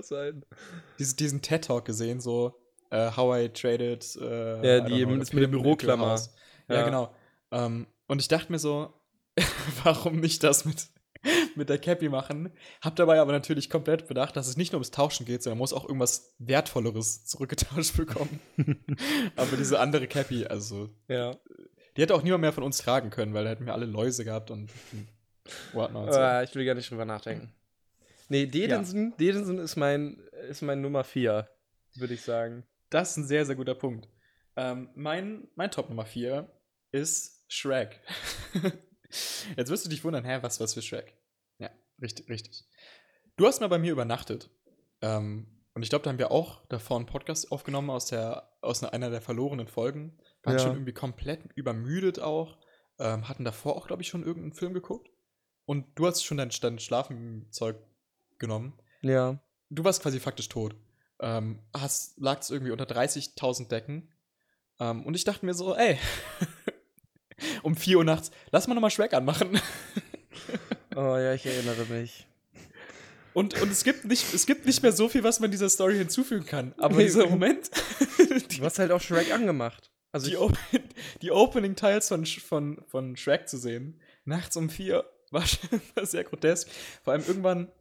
dieses, diesen TED-Talk gesehen, so äh, How I Traded. Äh, Ja, die know, mit a der Büroklammer. Ja, Ja. genau. Ähm, und ich dachte mir so, warum nicht das mit, mit der Cappy machen? Hab dabei aber natürlich komplett bedacht, dass es nicht nur ums Tauschen geht, sondern muss auch irgendwas Wertvolleres zurückgetauscht bekommen. aber diese andere Cappy, also, Ja. die hätte auch niemand mehr von uns tragen können, weil da hätten wir alle Läuse gehabt und whatnot. So. Ah, ich will gar nicht drüber nachdenken. Nee, Dedensen, Dedensen ist mein, ist mein Nummer 4, würde ich sagen. Das ist ein sehr, sehr guter Punkt. Ähm, mein, mein Top Nummer 4 ist Shrek. Jetzt wirst du dich wundern, hä, was, was für Shrek? Ja, richtig, richtig. Du hast mal bei mir übernachtet. Ähm, und ich glaube, da haben wir auch davor einen Podcast aufgenommen aus, der, aus einer der verlorenen Folgen. Waren Ja. schon irgendwie komplett übermüdet auch. Ähm, hatten davor auch, glaube ich, schon irgendeinen Film geguckt. Und du hast schon dein, dein Schlafenzeug genommen Ja. du warst quasi faktisch tot. Ähm, hast, lagst irgendwie unter 30.000 Decken. Ähm, und ich dachte mir so, ey, um 4 Uhr nachts, lass mal nochmal Shrek anmachen. Oh ja, ich erinnere mich. Und, und es, gibt nicht, es gibt nicht mehr so viel, was man dieser Story hinzufügen kann. Aber Nee. dieser Moment, Du hast halt auch Shrek angemacht. Also die, Open, die Opening-Teils von, Sh- von, von Shrek zu sehen, nachts um 4, war schon war sehr grotesk. Vor allem irgendwann,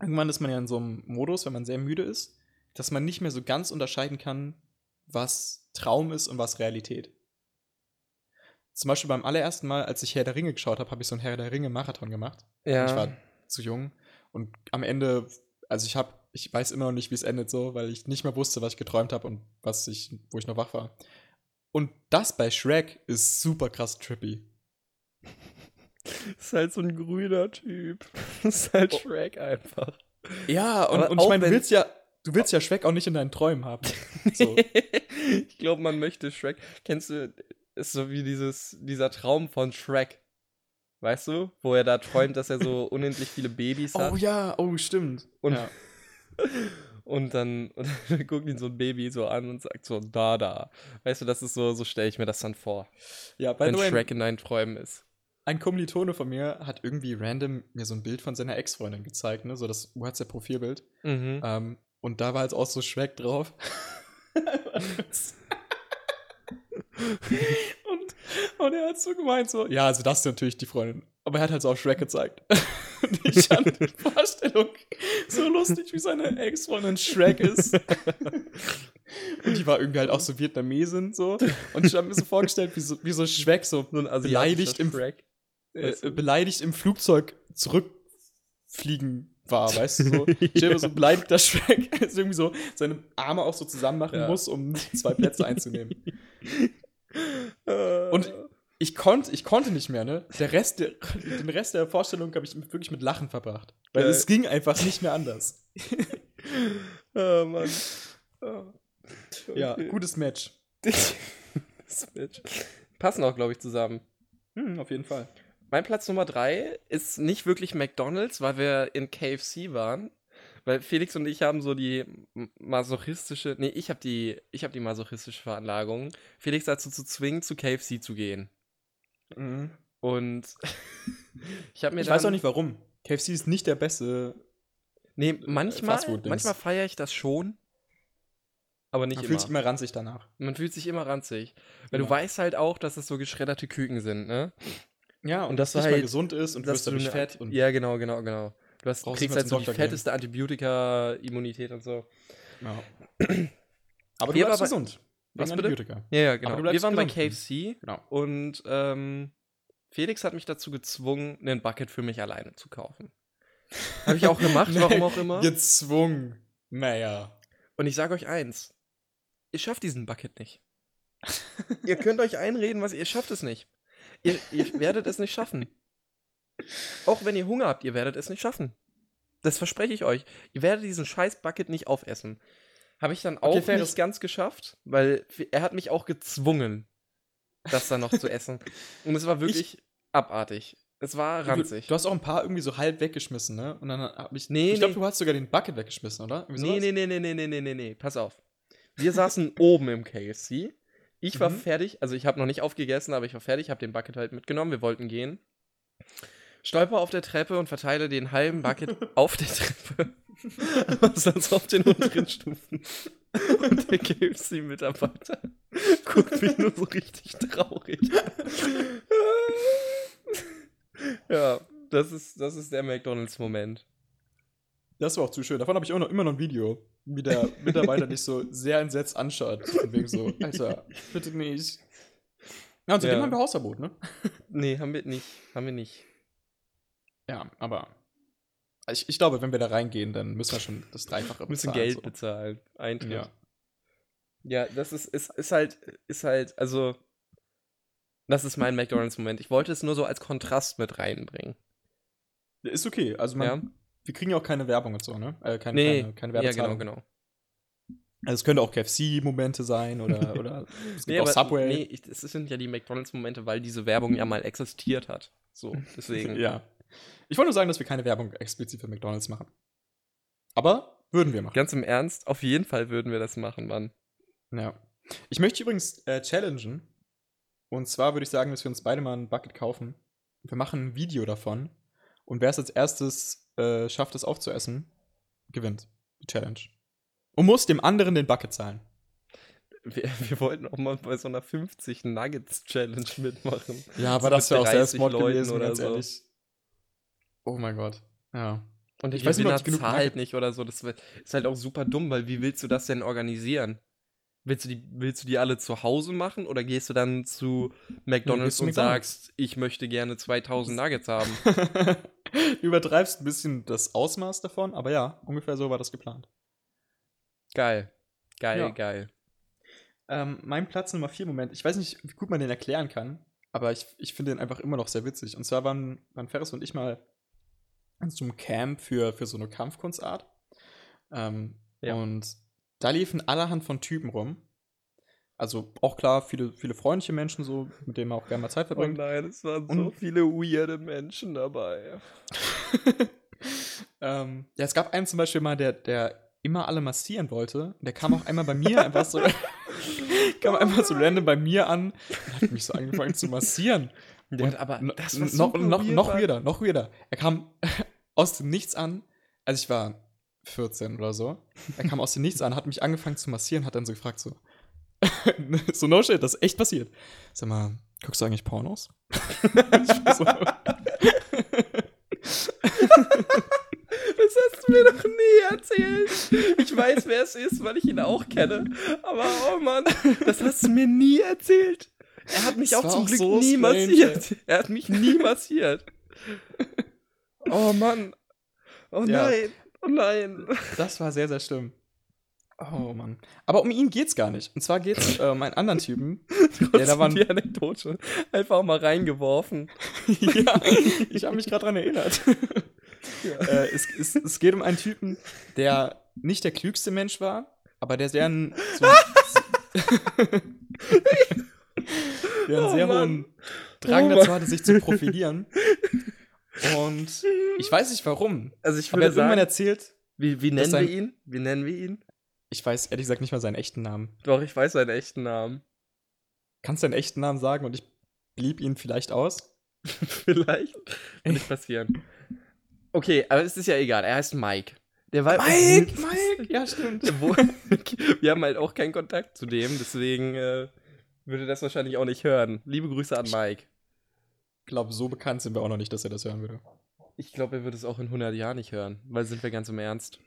irgendwann ist man ja in so einem Modus, wenn man sehr müde ist, dass man nicht mehr so ganz unterscheiden kann, was Traum ist und was Realität. Zum Beispiel beim allerersten Mal, als ich Herr der Ringe geschaut habe, habe ich so einen Herr der Ringe-Marathon gemacht. ja. Ich war zu jung. Und am Ende, also ich habe, ich weiß immer noch nicht, wie es endet so, weil ich nicht mehr wusste, was ich geträumt habe und was ich, wo ich noch wach war. Und das bei Shrek ist super krass trippy. ist halt so ein grüner Typ. ist halt Oh. Shrek einfach. Ja, und, und ich meine, du willst ja, du willst ja Shrek auch nicht in deinen Träumen haben. So. ich glaube, man möchte Shrek. Kennst du, ist so wie dieses, dieser Traum von Shrek. Weißt du? Wo er da träumt, dass er so unendlich viele Babys hat. oh ja, oh stimmt. Und- ja. Und dann, und dann guckt ihn so ein Baby so an und sagt so, da, da. Weißt du, das ist so, so stelle ich mir das dann vor. ja, wenn Shrek in deinen Träumen ist. ein Kommilitone von mir hat irgendwie random mir so ein Bild von seiner Ex-Freundin gezeigt, ne? So das WhatsApp-Profilbild. Mhm. Ähm, und da war jetzt auch so Shrek drauf. und, und er hat so gemeint, so, ja, also das ist natürlich die Freundin. Aber er hat halt so auf Shrek gezeigt. und ich fand die Vorstellung so lustig, wie seine Ex-Freundin Shrek ist. und die war irgendwie halt auch so Vietnamesin, so. Und ich habe mir so vorgestellt, wie so, wie so Shrek so So ein beleidigt im, äh, beleidigt im Flugzeug zurückfliegen war, weißt du, so. Stell mir so beleidigter Shrek, ist irgendwie so seine Arme auch so zusammen machen Ja. muss, um zwei Plätze einzunehmen. Und ich konnte, ich konnte nicht mehr, ne? Der Rest der, den Rest der Vorstellung habe ich wirklich mit Lachen verbracht. Weil Geil. es ging einfach nicht mehr anders. oh Mann. Oh. Ja, Okay. gutes Match. das Bitch. Passen auch, glaube ich, zusammen. Hm, auf jeden Fall. Mein Platz Nummer drei ist nicht wirklich McDonalds, weil wir in KFC waren. Weil Felix und ich haben so die masochistische, nee, ich habe die, ich habe die masochistische Veranlagung, Felix dazu zu zwingen, zu KFC zu gehen. Und ich habe mir Ich dann, weiß auch nicht warum. KFC ist nicht der beste. Nee, manchmal, Fastfood-Dings. manchmal feiere ich das schon. Aber nicht Man immer. fühlt sich immer ranzig danach. Man fühlt sich immer ranzig. Weil du Immer. weißt halt auch, dass es so geschredderte Küken sind, ne? Ja, Und du nicht mal halt- gesund ist und du dass wirst dadurch fett. Und ja, genau, genau, genau. Du hast, kriegst halt so die fetteste Antibiotika-Immunität und so. Ja. Aber du Wir bleibst aber- gesund. Was bitte? Antibiotika. Ja, ja, genau. du Wir waren bei gesund. KFC Genau. und ähm, Felix hat mich dazu gezwungen, einen Bucket für mich alleine zu kaufen. Habe ich auch gemacht, warum auch immer. Gezwungen. Naja. Und ich sage euch eins: Ihr schafft diesen Bucket nicht. ihr könnt euch einreden, was ihr schafft es nicht. Ihr, ihr werdet es nicht schaffen. Auch wenn ihr Hunger habt, ihr werdet es nicht schaffen. Das verspreche ich euch. Ihr werdet diesen scheiß Bucket nicht aufessen. Habe ich dann auch Okay, nicht ganz geschafft, weil er hat mich auch gezwungen, das dann noch zu essen. Und es war wirklich abartig. Es war ranzig. Du, du hast auch ein paar irgendwie so halb weggeschmissen, ne? Und dann hab ich. Nee, ich glaube, nee. du hast sogar den Bucket weggeschmissen, oder? Nee, nee, nee, nee, nee, nee, nee, nee, nee, pass auf. Wir saßen oben im KFC. Ich war Mhm. fertig, also ich habe noch nicht aufgegessen, aber ich war fertig, habe den Bucket halt mitgenommen, wir wollten gehen. Stolper auf der Treppe und verteile den halben Bucket auf der Treppe. Aber sonst auf den unteren Stufen. Und der KFC-Mitarbeiter guckt mich nur so richtig traurig. ja, das ist, das ist der McDonalds-Moment. Das war auch zu schön. Davon habe ich auch noch immer noch ein Video, wie der Mitarbeiter dich so sehr entsetzt anschaut. Von wegen so, Alter, bitte nicht. Ja, und seitdem Ja. haben wir Hausverbot, ne? Nee, haben wir nicht. Haben wir nicht. Ja, aber. Ich, ich glaube, wenn wir da reingehen, dann müssen wir schon das Dreifache Wir müssen bezahlen, Geld so. bezahlen. Eintritt. Ja. Ja, das ist, ist, ist halt, ist halt, also, das ist mein McDonalds-Moment. Ich wollte es nur so als Kontrast mit reinbringen. Ist okay. Also, man, Ja. Wir kriegen ja auch keine Werbung und so, ne? Äh, keine, Nee, keine, keine ja, genau, Werbezahlung. genau. Also, es könnte auch KFC-Momente sein oder, oder es gibt Nee, auch Subway. nee, ich, es sind ja die McDonalds-Momente, weil diese Werbung ja mal existiert hat. So, deswegen. Ja. Ich wollte nur sagen, dass wir keine Werbung explizit für McDonalds machen. Aber würden wir machen. Ganz im Ernst, auf jeden Fall würden wir das machen, Mann. Ja. Ich möchte übrigens äh, challengen. Und zwar würde ich sagen, dass wir uns beide mal ein Bucket kaufen. Wir machen ein Video davon. Und wer es als erstes äh, schafft, es aufzuessen, gewinnt die Challenge. Und muss dem anderen den Bucket zahlen. Wir, wir wollten auch mal bei so einer 50 Nuggets Challenge mitmachen. Ja, aber das wär auch Selbstmord gewesen, oder ganz so. ehrlich. Oh mein Gott. Ja. Und Ich ich weiß nicht, ob ich genug zahlt nicht oder so. Das ist halt auch super dumm, weil wie willst du das denn organisieren? Willst du die, willst du die alle zu Hause machen oder gehst du dann zu McDonalds zu und McDonald's. sagst, ich möchte gerne 2000 Nuggets haben? du übertreibst ein bisschen das Ausmaß davon, aber ja, ungefähr so war das geplant. Geil. Geil, Ja. geil. Ähm, mein Platz Nummer 4 Moment, ich weiß nicht, wie gut man den erklären kann, aber ich, ich finde den einfach immer noch sehr witzig. Und zwar waren, waren Ferris und ich mal an so einem Camp für, für so eine Kampfkunstart. Ähm, Ja. Und da liefen allerhand von Typen rum. Also auch klar, viele, viele freundliche Menschen so, mit denen man auch gerne mal Zeit Oh verbringt. nein, es waren Und- so viele weirde Menschen dabei. ähm, ja, es gab einen zum Beispiel mal, der, der immer alle massieren wollte. Der kam auch einmal bei mir einfach so, kam einfach so random bei mir an und hat mich so angefangen zu massieren. Der Und hat aber das war noch, weird, noch weirder, noch weirder. Er kam aus dem Nichts an, also ich war 14 oder so. Er kam aus dem Nichts an, hat mich angefangen zu massieren, hat dann so gefragt, so, so no shit, das ist echt passiert. Sag mal, guckst du eigentlich Pornos? so, Das hast du mir noch nie erzählt. Ich weiß, wer es ist, weil ich ihn auch kenne. Aber oh Mann, das hast du mir nie erzählt. Er hat mich Das auch zum Glück so nie strange, massiert. Er hat mich nie massiert. Oh Mann. Oh Ja. nein. Oh nein. das war sehr, sehr schlimm. Oh Mann. Aber um ihn geht's gar nicht. Und zwar geht's äh, um einen anderen Typen. Trotzdem da waren- die Anekdote einfach mal reingeworfen. ja, ich habe mich gerade dran erinnert. äh, es, es, es geht um einen Typen, der nicht der klügste Mensch war, aber der sehr einen, so, der einen Oh sehr Mann. hohen Drang Oh dazu hatte, sich zu profilieren. Und ich weiß nicht warum. Also ich Aber er würde hat irgendwann sagen, erzählt, wie, wie nennen wir ihn? Wie nennen wir ihn? Ich weiß ehrlich gesagt nicht mal seinen echten Namen. Doch, ich weiß seinen echten Namen. Kannst du deinen echten Namen sagen und ich blieb ihn vielleicht aus. Vielleicht. Wird nicht passieren. Okay, aber es ist ja egal. Er heißt Mike. Der war Mike, Mike, ja stimmt. Wir haben halt auch keinen Kontakt zu dem, deswegen äh, würde das wahrscheinlich auch nicht hören. Liebe Grüße an Mike. Ich glaube, so bekannt sind wir auch noch nicht, dass er das hören würde. Ich glaube, er wird es auch in 100 Jahren nicht hören, weil sind wir ganz im Ernst.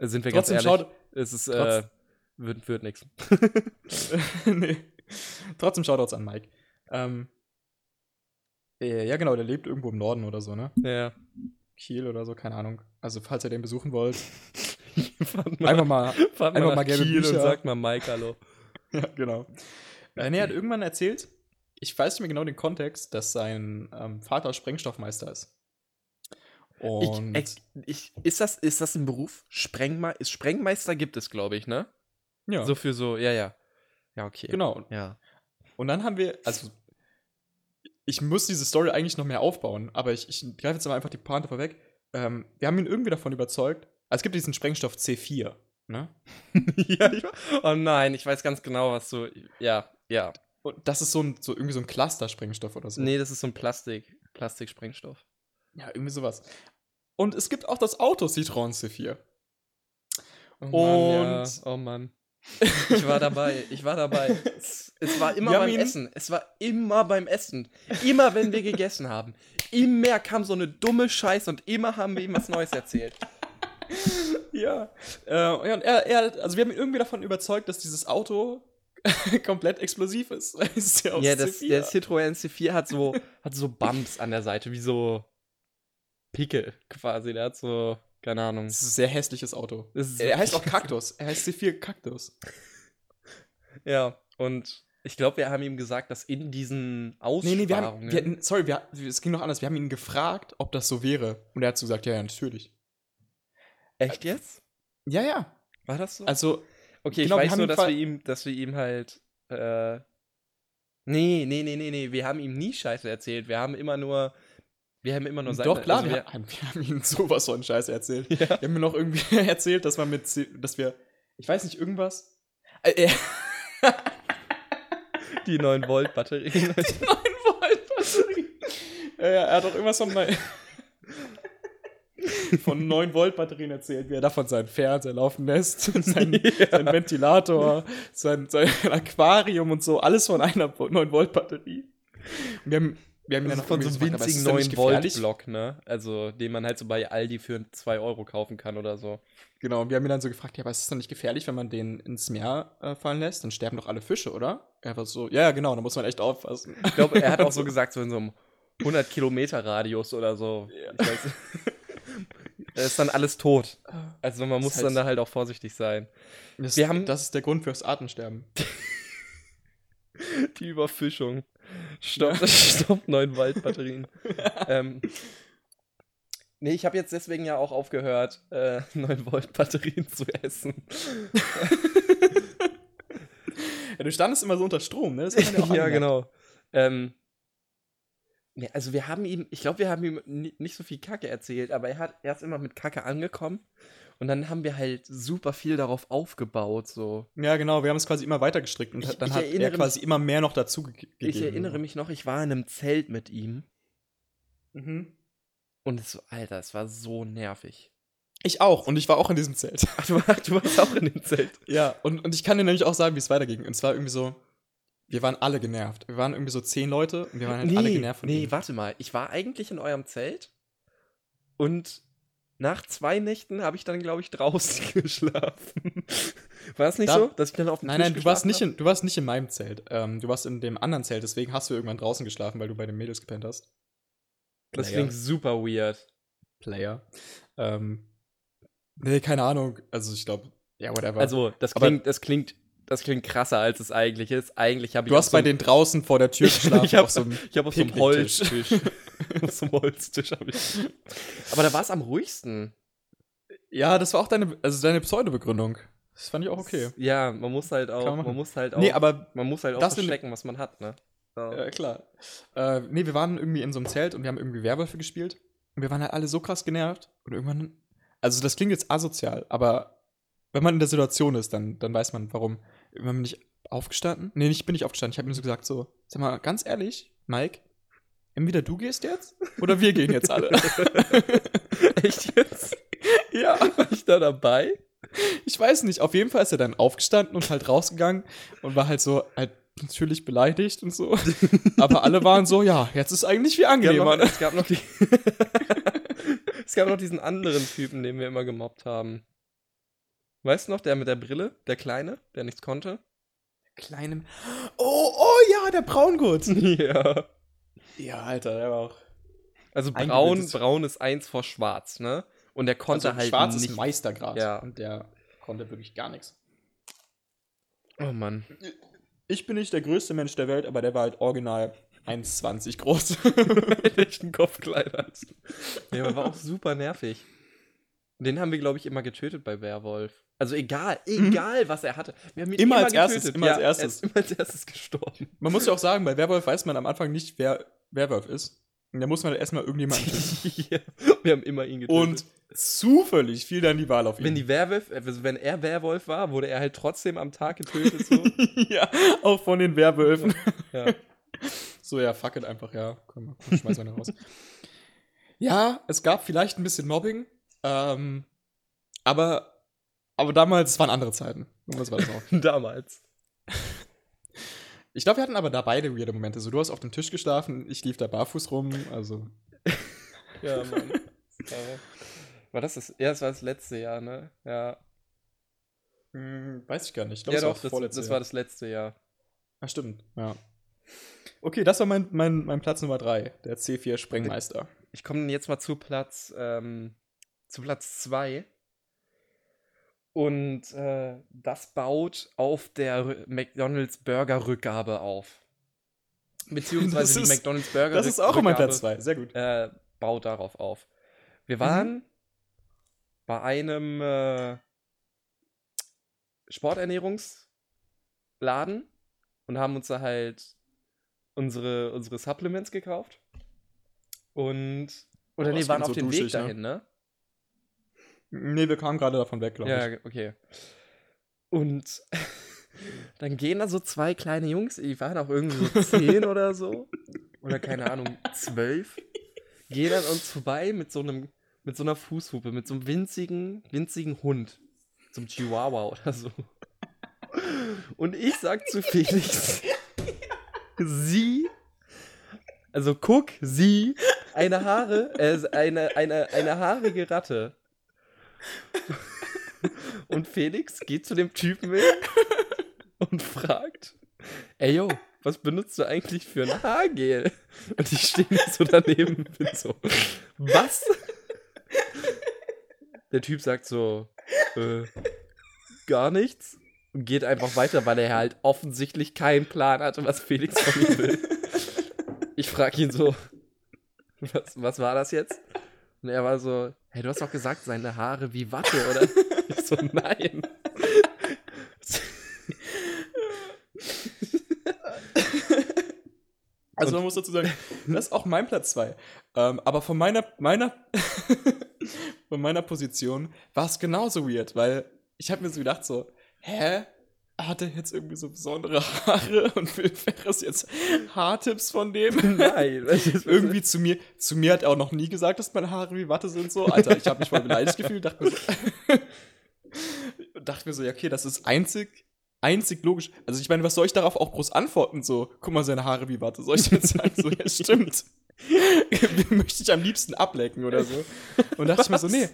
Sind wir Trotzdem ganz ehrlich, schaut, es ist, äh, trotz- wird, wird nichts. nee. Trotzdem Shoutouts an Mike. Ähm, äh, ja, genau, der lebt irgendwo im Norden oder so, ne? Ja. Kiel oder so, keine Ahnung. Also, falls ihr den besuchen wollt, Fahrt einfach mal. einfach mal gelbe Kiel und sagt mal Mike Hallo. ja, genau. Äh, nee, er hat irgendwann erzählt, ich weiß nicht mehr genau den Kontext, dass sein ähm, Vater Sprengstoffmeister ist. Und Ich, ich, ist, das, ist das ein Beruf? Sprengme ist Sprengmeister gibt es, glaube ich, ne? ja, So für so, ja, ja. Ja, okay. genau. Ja. Und dann haben wir, also ich muss diese Story eigentlich noch mehr aufbauen, aber ich, ich greife jetzt mal einfach die Pointe vorweg. Ähm, wir haben ihn irgendwie davon überzeugt. Also es gibt diesen Sprengstoff C4, ne? ja ich, oh nein, ich weiß ganz genau, was du. Ja, ja. Und das ist so, ein, so irgendwie so ein Cluster-Sprengstoff oder so. Nee, das ist so ein Plastik, Plastiksprengstoff. Ja, irgendwie sowas. Und es gibt auch das Auto Citroën C4. Oh Mann, ja. Und- oh Mann. Ich war dabei, ich war dabei. Es, es war immer Wir beim Essen. Es war immer beim Essen. Immer wenn wir gegessen haben. Immer kam so eine dumme Scheiße und immer haben wir ihm was Neues erzählt. Ja. Äh, ja und er, er, also wir haben ihn irgendwie davon überzeugt, dass dieses Auto komplett explosiv ist. Ist ja, Ja, das, C4. der Citroën C4 hat so, hat so Bumps an der Seite, wie so Pickel quasi. Der hat so, keine Ahnung. Das ist ein sehr hässliches Auto. Er heißt auch Kaktus. Er heißt C4 Kaktus. Ja, und ich glaube, wir haben ihm gesagt, dass in diesen Nee, Aussparungen. nee, wir haben, wir hatten, sorry, wir, es ging noch anders. Wir haben ihn gefragt, ob das so wäre. Und er hat so gesagt, ja, ja, natürlich. Echt jetzt? Ja, ja. War das so? Also, okay, genau, ich weiß haben nur, dass wir ihm, dass wir ihm halt. Äh, nee, nee, nee, nee, nee. Wir haben ihm nie Scheiße erzählt. Wir haben immer nur. Wir haben immer nur seine- doch, klar, also wir, haben, wir haben ihm sowas von Scheiße erzählt. Ja. Wir haben mir noch irgendwie erzählt, dass man mit, dass wir, ich weiß nicht, irgendwas. Äh, er, die 9 Volt Batterien. 9 Volt Batterie. Ja, ja, er hat auch irgendwas von, von 9 Volt Batterien erzählt, wie er davon seinen Fernseher laufen lässt, sein, Ja. sein Ventilator, sein, sein Aquarium und so, alles von einer 9 Volt Batterie. Und wir haben, wir haben ihn dann Also von noch so einem winzigen das denn 9 nicht Volt? Block, ne? Also, den man halt so bei Aldi für 2 Euro kaufen kann oder so. Genau, und wir haben ihn dann so gefragt, ja, aber ist es dann nicht gefährlich, wenn man den ins Meer äh, fallen lässt? Dann sterben doch alle Fische, oder? Er war so, ja, ja, genau, da muss man echt aufpassen. Ich glaube, er hat auch so gesagt, so in so einem 100 Kilometer Radius oder so. Ja. Ich weiß, da ist dann alles tot. Also man Das muss heißt- dann da halt auch vorsichtig sein. Das, Wir haben- das ist der Grund fürs Artensterben. Die Überfischung. Stopp, stopp 9 Waldbatterien. ähm, nee, ich habe jetzt deswegen ja auch aufgehört, äh, 9 Volt Batterien zu essen. Ja, du standest immer so unter Strom, ne? Das hat man ja, auch ja, genau. Ähm, ja, also wir haben ihm, ich glaube, wir haben ihm ni- nicht so viel Kacke erzählt, aber er hat erst immer mit Kacke angekommen und dann haben wir halt super viel darauf aufgebaut, so. Ja, genau, wir haben es quasi immer weiter gestrickt und Ich- dann ich hat er quasi immer mehr noch dazu ge gegeben. Ich erinnere mich noch, ich war in einem Zelt mit ihm Mhm. und es, Alter, es war so nervig. Ich auch, und ich war auch in diesem Zelt. Ach, du, war- du warst auch in dem Zelt. ja, und, und ich kann dir nämlich auch sagen, wie es weiterging. Und zwar irgendwie so, wir waren alle genervt. Wir waren irgendwie so zehn Leute und wir waren halt alle genervt von nee, ihm. warte mal. Ich war eigentlich in eurem Zelt und nach zwei Nächten habe ich dann, glaube ich, draußen geschlafen. War es nicht Da- so, dass ich dann auf dem Nein, Tisch nein, du warst, nicht in, du warst nicht in meinem Zelt. Ähm, du warst in dem anderen Zelt, deswegen hast du irgendwann draußen geschlafen, weil du bei den Mädels gepennt hast. hab? Das Player. klingt super weird. Player. Ähm, nee, keine Ahnung. Also ich glaube, ja, whatever. Also, das Aber- klingt, das klingt, das klingt krasser, als es eigentlich ist. Eigentlich habe ich du hast so bei denen draußen vor der Tür geschlafen. ich habe auf so einem ich hab auf so einem. Holztisch. auf so einem Holztisch habe ich. Aber da war es am ruhigsten. Ja, das war auch deine, also deine Pseudo-Begründung. Das fand ich auch okay. Ja, man muss halt auch, man man, muss halt auch, Nee, aber man muss halt auch verstecken, was man hat, ne? So. Ja, klar. Äh, nee, wir waren irgendwie in so einem Zelt und wir haben irgendwie Werwölfe gespielt. Und wir waren halt alle so krass genervt. Und irgendwann. Also, das klingt jetzt asozial, aber wenn man in der Situation ist, dann, dann weiß man, warum. Wenn man nicht aufgestanden. Nee, ich bin nicht aufgestanden. Ich habe ihm so gesagt, so, sag mal, ganz ehrlich, Mike, entweder du gehst jetzt oder wir gehen jetzt alle. Echt jetzt? ja. War ich da dabei? Ich weiß nicht. Auf jeden Fall ist er dann aufgestanden und halt rausgegangen und war halt so, halt natürlich beleidigt und so. Aber alle waren so, ja, jetzt ist eigentlich viel Ja, angenehmer. noch, ne? es gab noch die. es gab noch diesen anderen Typen, den wir immer gemobbt haben. Weißt du noch, der mit der Brille, der Kleine, der nichts konnte? Kleinem. Oh, oh ja, der Braungurt. ja. Ja, Alter, der war auch. Also braun, braun ist eins vor schwarz, ne? Und der konnte also, halt Schwarz nicht. ist Meistergrad. Ja. Und der konnte wirklich gar nichts. oh Mann. Ich bin nicht der größte Mensch der Welt, aber der war halt original 1,20 groß. echt einen Kopf klein hat. Ja, aber war auch super nervig. Den haben wir, glaube ich, immer getötet bei Werwolf. Also egal, egal, was er hatte. Wir haben ihn Mhm. Immer als erstes, immer ja, als erstes. Er ist immer als erstes gestorben. Man muss ja auch sagen, bei Werwolf weiß man am Anfang nicht, wer Werwolf ist. Und da muss man erstmal irgendjemanden ja, wir haben immer ihn getötet. Und zufällig fiel dann die Wahl auf ihn. wenn die Werwolf, also wenn er Werwolf war, wurde er halt trotzdem am Tag getötet. So. ja, auch von den Werwölfen. ja. So, ja, fuck it einfach, ja. Komm, komm schmeiß einen raus. ja, es gab vielleicht ein bisschen Mobbing, ähm, aber, aber damals es waren andere Zeiten. Und was war das auch? Damals. Ich glaube, wir hatten aber da beide weirde Momente. So, du hast auf dem Tisch geschlafen, ich lief da barfuß rum, also. Ja, Mann. Ja. War das das? Ja, das war das letzte Jahr, ne? Ja. Hm, weiß ich gar nicht. Ich Ja, es war doch, das, das Jahr. war das letzte Jahr. Ah, stimmt, ja. Okay, das war mein, mein, mein Platz Nummer 3, der C4 Sprengmeister. Ich komme jetzt mal zu Platz, ähm, zu Platz 2. Und äh, das baut auf der McDonalds Burger Rückgabe auf. Beziehungsweise Das die ist- McDonalds Burger Das ist auch mein Platz 2, sehr gut. äh, baut darauf auf. Wir waren bei einem äh, Sporternährungsladen und haben uns da halt unsere, unsere Supplements gekauft. Und. Oder Oh, nee, waren auf dem Weg duschig, ne? dahin, ne? Nee, wir kamen gerade davon weg, glaube ich. Ja, okay. Und dann gehen da so zwei kleine Jungs, die waren auch irgendwie so zehn oder so. Oder keine Ahnung, zwölf. Gehen an uns vorbei mit so einem, mit so einer Fußhupe, mit so einem winzigen, winzigen Hund. So einem Chihuahua oder so. Und ich sag zu Felix, sie, also guck, sie, eine Haare, äh, eine, eine, eine haarige Ratte. Und Felix geht zu dem Typen hin und fragt, ey yo, was benutzt du eigentlich für ein Haargel? Und ich stehe so daneben und bin so, was? Der Typ sagt so, äh, gar nichts und geht einfach weiter, weil er halt offensichtlich keinen Plan hatte, was Felix von ihm will. Ich frage ihn so, was, was war das jetzt? Und er war so, hey, du hast doch gesagt, seine Haare wie Watte, oder? Ich so, nein. Also man muss dazu sagen, das ist auch mein Platz 2. Ähm, aber von meiner, meiner, von meiner Position war es genauso weird, weil ich habe mir so gedacht so, hä? Hat er jetzt irgendwie so besondere Haare und will Ferris jetzt Haartipps von dem? Nein. irgendwie zu mir, zu mir hat er auch noch nie gesagt, dass meine Haare wie Watte sind so. Alter, ich habe mich voll beleidigt gefühlt, dachte mir so, dachte mir so, ja, okay, das ist einzig, einzig logisch. Also ich meine, was soll ich darauf auch groß antworten? So, guck mal, seine Haare wie Watte. Soll ich jetzt sagen, so, ja, stimmt. Möchte ich am liebsten ablecken oder so. Und dachte ich mir so, nee,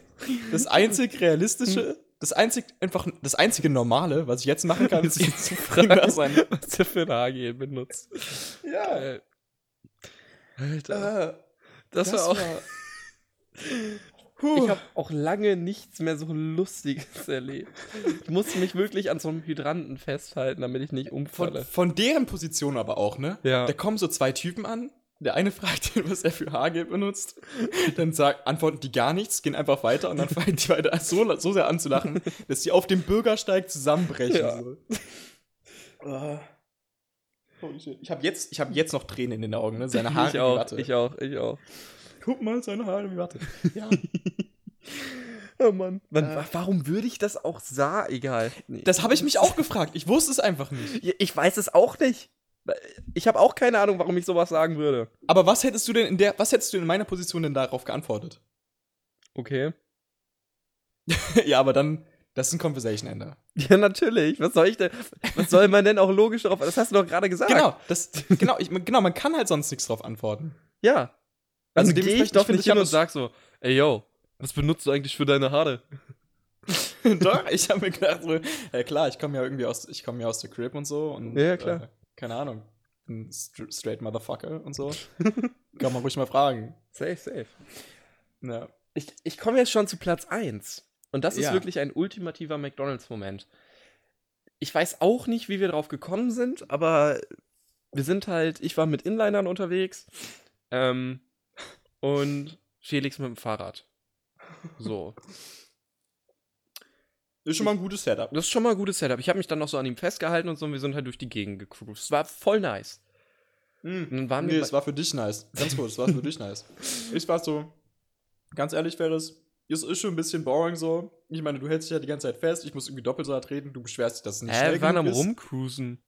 das einzig realistische, das einzig, einfach, das einzige Normale, was ich jetzt machen kann, ist Ist zu fragen, sein. was er für ein Haargel benutzt. Ja, Äh, Alter. äh, Das, war auch. Puh. Ich habe auch lange nichts mehr so Lustiges erlebt. Ich musste mich wirklich an so einem Hydranten festhalten, damit ich nicht Von, umfalle. von deren Position aber auch, ne? Ja. Da kommen so zwei Typen an. Der eine fragt ihn, was er für Haargel benutzt. Dann sagt, antworten die gar nichts, gehen einfach weiter und dann fangen die beide so, so sehr an zu lachen, dass die auf dem Bürgersteig zusammenbrechen. Ja. So. Ah. Holy shit. Ich habe jetzt, ich hab jetzt noch Tränen in den Augen, ne? Seine Haare ich auch, Watte. ich auch, ich auch. Guck mal, seine Haare wie Watte. Ja. Oh Mann. Wann, Äh. wa- warum würde ich das auch sagen? Egal. Nee. Das habe ich mich auch gefragt. Ich wusste es einfach nicht. Ich weiß es auch nicht. Ich habe auch keine Ahnung, warum ich sowas sagen würde. Aber was hättest du denn in der, was hättest du in meiner Position denn darauf geantwortet? Okay. ja, aber dann, das ist ein Conversation Ender. Ja, natürlich. Was soll ich denn? Was soll man denn auch logisch darauf? Das hast du doch gerade gesagt. Genau, das, genau, ich, genau, man kann halt sonst nichts drauf antworten. Ja. Also Also gehe ich doch nicht ich hin und sag so, ey yo, was benutzt du eigentlich für deine Haare? Doch, ich habe mir gedacht, so, ja klar, ich komme ja irgendwie aus, ich komme ja aus der Crib und so und Ja, ja, klar. Äh, keine Ahnung, ein str straight Motherfucker und so. kann man ruhig mal fragen. Safe, safe. Ja. Ich, ich komme jetzt schon zu Platz 1. Und das ist Ja. wirklich ein ultimativer McDonalds-Moment. Ich weiß auch nicht, wie wir drauf gekommen sind, aber wir sind halt, ich war mit Inlinern unterwegs ähm, und Felix mit dem Fahrrad. So. Ist schon mal ein gutes Setup. Das ist schon mal ein gutes Setup. Ich habe mich dann noch so an ihm festgehalten und so und wir sind halt durch die Gegend gecruised. Es war voll nice. Und dann waren Nee, es war für dich nice. Ganz kurz, es war für dich nice. Ich war so, ganz ehrlich, Ferris, es ist schon ein bisschen boring so. Ich meine, du hältst dich ja die ganze Zeit fest, ich muss irgendwie doppelt so hart reden, du beschwerst dich, dass es nicht Hä, schnell wir waren am ist. Rumcruisen.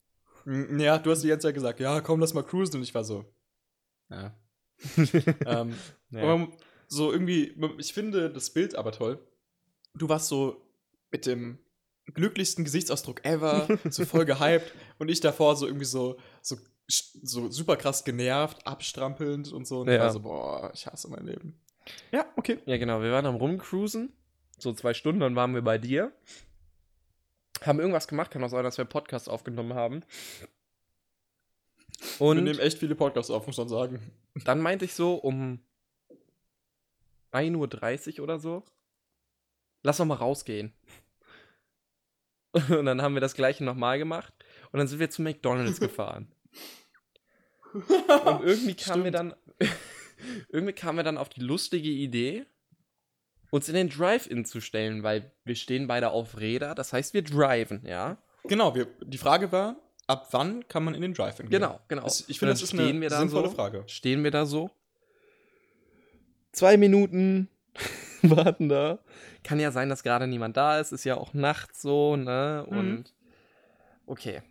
Ja, du hast die ganze Zeit gesagt, ja, komm, lass mal cruisen. Und ich war so, ja. ähm, Ja. Aber so irgendwie, ich finde das Bild aber toll. Du warst so mit dem glücklichsten Gesichtsausdruck ever, so voll gehypt und ich davor so irgendwie so, so, so super krass genervt, abstrampelnd und so. Und ich Ja. war so, boah, ich hasse mein Leben. Ja, okay. Ja, genau. Wir waren am Rumcruisen. So zwei Stunden, dann waren wir bei dir. Haben irgendwas gemacht, kann auch sein, dass wir Podcast aufgenommen haben. wir Und nehmen echt viele Podcasts auf, muss man sagen. dann meinte ich so um 1.30 Uhr oder so, lass doch mal rausgehen. Und dann haben wir das gleiche nochmal gemacht. Und dann sind wir zu McDonalds gefahren. Und irgendwie kamen wir dann, irgendwie kamen wir dann auf die lustige Idee, uns in den Drive-In zu stellen, weil wir stehen beide auf Räder, das heißt, wir driven, ja? Genau, wir, die Frage war, ab wann kann man in den Drive-In gehen? Genau, genau. Es- Ich finde, das ist eine sinnvolle so, Frage. Stehen wir da so. Zwei Minuten warten da. Kann ja sein, dass gerade niemand da ist. Ist ja auch nachts so, ne? Mhm. Und okay.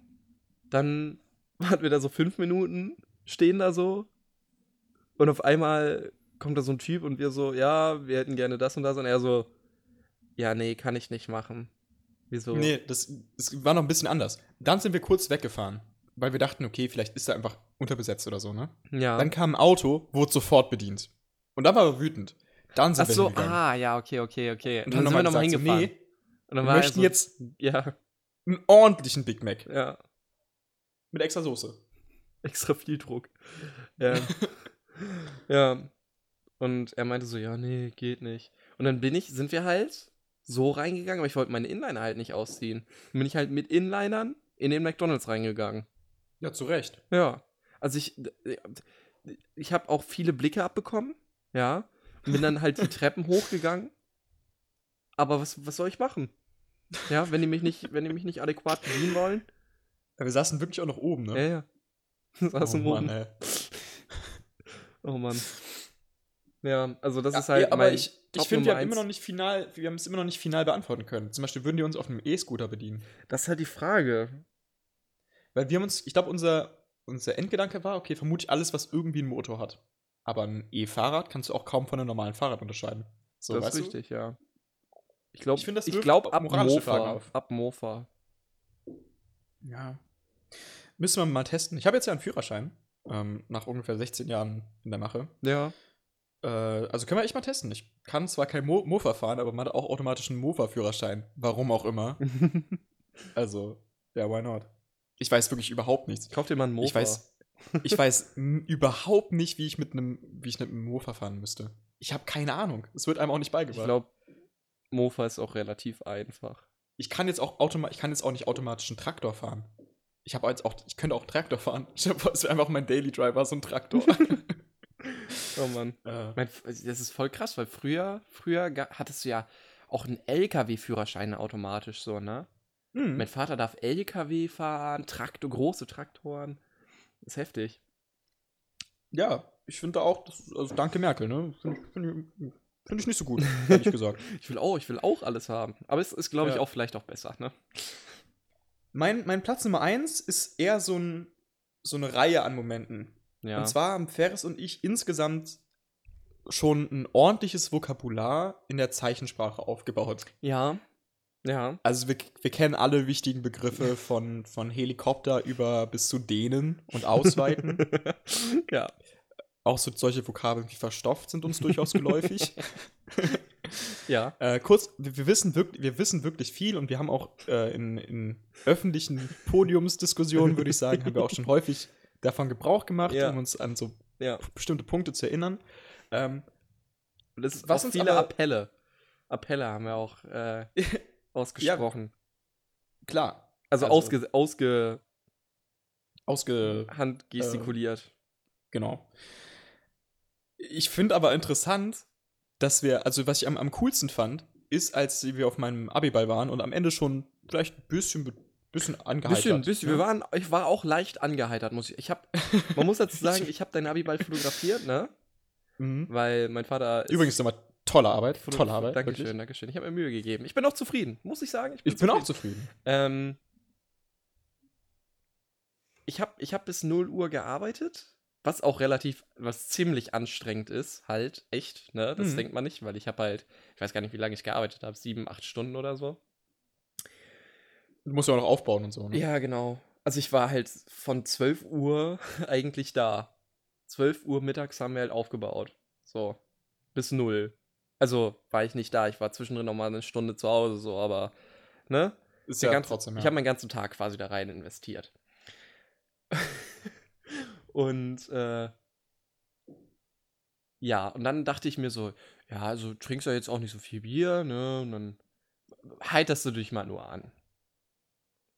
Dann warten wir da so fünf Minuten, stehen da so. Und auf einmal kommt da so ein Typ und wir so, ja, wir hätten gerne das und das. Und er so, ja, nee, kann ich nicht machen. Wieso? Nee, das, das war noch ein bisschen anders. Dann sind wir kurz weggefahren, weil wir dachten, okay, vielleicht ist er einfach unterbesetzt oder so, ne? Ja. Dann kam ein Auto, wurde sofort bedient. Und dann war er wütend. Dann sind Ach wir so, hingegangen. ah, ja, okay, okay, okay. Und dann haben sind wir nochmal hingefahren. nee, und dann wir möchten so, jetzt Ja, einen ordentlichen Big Mac ja. mit extra Soße. extra viel Druck. Ähm, ja. Und er meinte so, ja, nee, geht nicht. Und dann bin ich, sind wir halt so reingegangen, aber ich wollte meine Inliner halt nicht ausziehen. Dann bin ich halt mit Inlinern in den McDonalds reingegangen. Ja, zu Recht. Ja. Also ich, ich habe auch viele Blicke abbekommen, ja. Bin dann halt die Treppen hochgegangen. Aber was, was soll ich machen? Ja, wenn die mich nicht, wenn die mich nicht adäquat bedienen wollen. Ja, wir saßen wirklich auch noch oben, ne? Ja, ja. Saß oh, im Mann, Oben. ey. Oh Mann. Ja, also das Ja, ist halt. ja, aber mein ich, ich finde, wir haben immer noch nicht final, wir haben es immer noch nicht final beantworten können. Zum Beispiel würden die uns auf einem E-Scooter bedienen. Das ist halt die Frage. Weil wir haben uns, ich glaube, unser, unser Endgedanke war, okay, vermutlich alles, was irgendwie einen Motor hat. Aber ein E-Fahrrad kannst du auch kaum von einem normalen Fahrrad unterscheiden. So, das weißt ist richtig, ja. Ich glaube, Ich finde, das ich glaube ab Mofa. Ab Mofa. du? Ja. Müssen wir mal testen. Ich habe jetzt ja einen Führerschein. Ähm, nach ungefähr 16 Jahren in der Mache. Ja. Äh, also können wir echt mal testen. Ich kann zwar kein Mo Mofa fahren, aber man hat auch automatisch einen Mofa-Führerschein. Warum auch immer. Also, ja, why not? Ich weiß wirklich überhaupt nichts. Kauf dir mal einen Mofa. Ich weiß, ich weiß überhaupt nicht, wie ich mit einem, wie ich mit einem Mofa fahren müsste. Ich habe keine Ahnung. Es wird einem auch nicht Ich beigebracht. glaube, Mofa ist auch relativ einfach. ich kann jetzt auch automa ich kann jetzt auch nicht automatisch einen Traktor fahren. Ich habe jetzt auch, ich könnte auch einen Traktor fahren. Ich hab, das wäre einfach mein Daily Driver, so ein Traktor. Oh Mann. äh, Mein, das ist voll krass, weil früher, früher hattest du ja auch einen LKW-Führerschein automatisch so, ne? hm. Mein Vater darf LKW fahren, Traktor, große Traktoren. Das ist heftig. Ja, ich finde auch, das, also danke Merkel, ne? Find ich, find ich, Finde ich nicht so gut, ehrlich gesagt. Ich will auch, ich will auch alles haben. Aber es ist, glaube ich, Ja. auch vielleicht auch besser, ne? Mein, mein Platz Nummer eins ist eher so, ein, so eine Reihe an Momenten. Ja. Und zwar haben Ferris und ich insgesamt schon ein ordentliches Vokabular in der Zeichensprache aufgebaut. ja. Ja. Also wir, wir kennen alle wichtigen Begriffe von, von Helikopter über bis zu dehnen und ausweiten. ja. Auch so solche Vokabeln wie verstopft sind uns durchaus geläufig. Ja. Äh, kurz, wir, wir, wissen wirklich, wir wissen wirklich viel und wir haben auch äh, in, in öffentlichen Podiumsdiskussionen, würde ich sagen, haben wir auch schon häufig davon Gebrauch gemacht, Ja. um uns an so Ja. bestimmte Punkte zu erinnern. Ähm, Und das ist Was uns viele aber- Appelle. Appelle haben wir auch äh, ausgesprochen. klar, Also, Also- ausge, ausge ausge. Hand gestikuliert. Genau. Ich finde aber interessant, dass wir, also was ich am, am coolsten fand, ist, als wir auf meinem Abiball waren und am Ende schon vielleicht ein bisschen, bisschen angeheitert. bisschen, bisschen. Wir ne? waren, ich war auch leicht angeheitert, muss ich. Ich hab, man muss dazu sagen, ich habe deinen Abiball fotografiert, ne? Mhm. Weil mein Vater Übrigens nochmal tolle Arbeit. Tolle Arbeit. Dankeschön, wirklich. Dankeschön. Ich habe mir Mühe gegeben. Ich bin auch zufrieden, muss ich sagen. Ich bin auch zufrieden. Ähm, ich habe ich hab bis 0 Uhr gearbeitet, was auch relativ, was ziemlich anstrengend ist, halt, echt, ne? Das Mhm. denkt man nicht, weil ich habe halt, ich weiß gar nicht, wie lange ich gearbeitet habe, sieben, acht Stunden oder so. Du musst ja auch noch aufbauen und so. Ne? Ja, genau. Also ich war halt von 12 Uhr eigentlich da. 12 Uhr mittags haben wir halt aufgebaut. So. Bis null. Also war ich nicht da. Ich war zwischendrin noch mal eine Stunde zu Hause, so, aber, ne? Ist Der ja ganze, trotzdem. Ja. Ich habe meinen ganzen Tag quasi da rein investiert. und äh, ja, und dann dachte ich mir so, ja, also trinkst du jetzt auch nicht so viel Bier, ne? Und dann heiterst du dich mal nur an.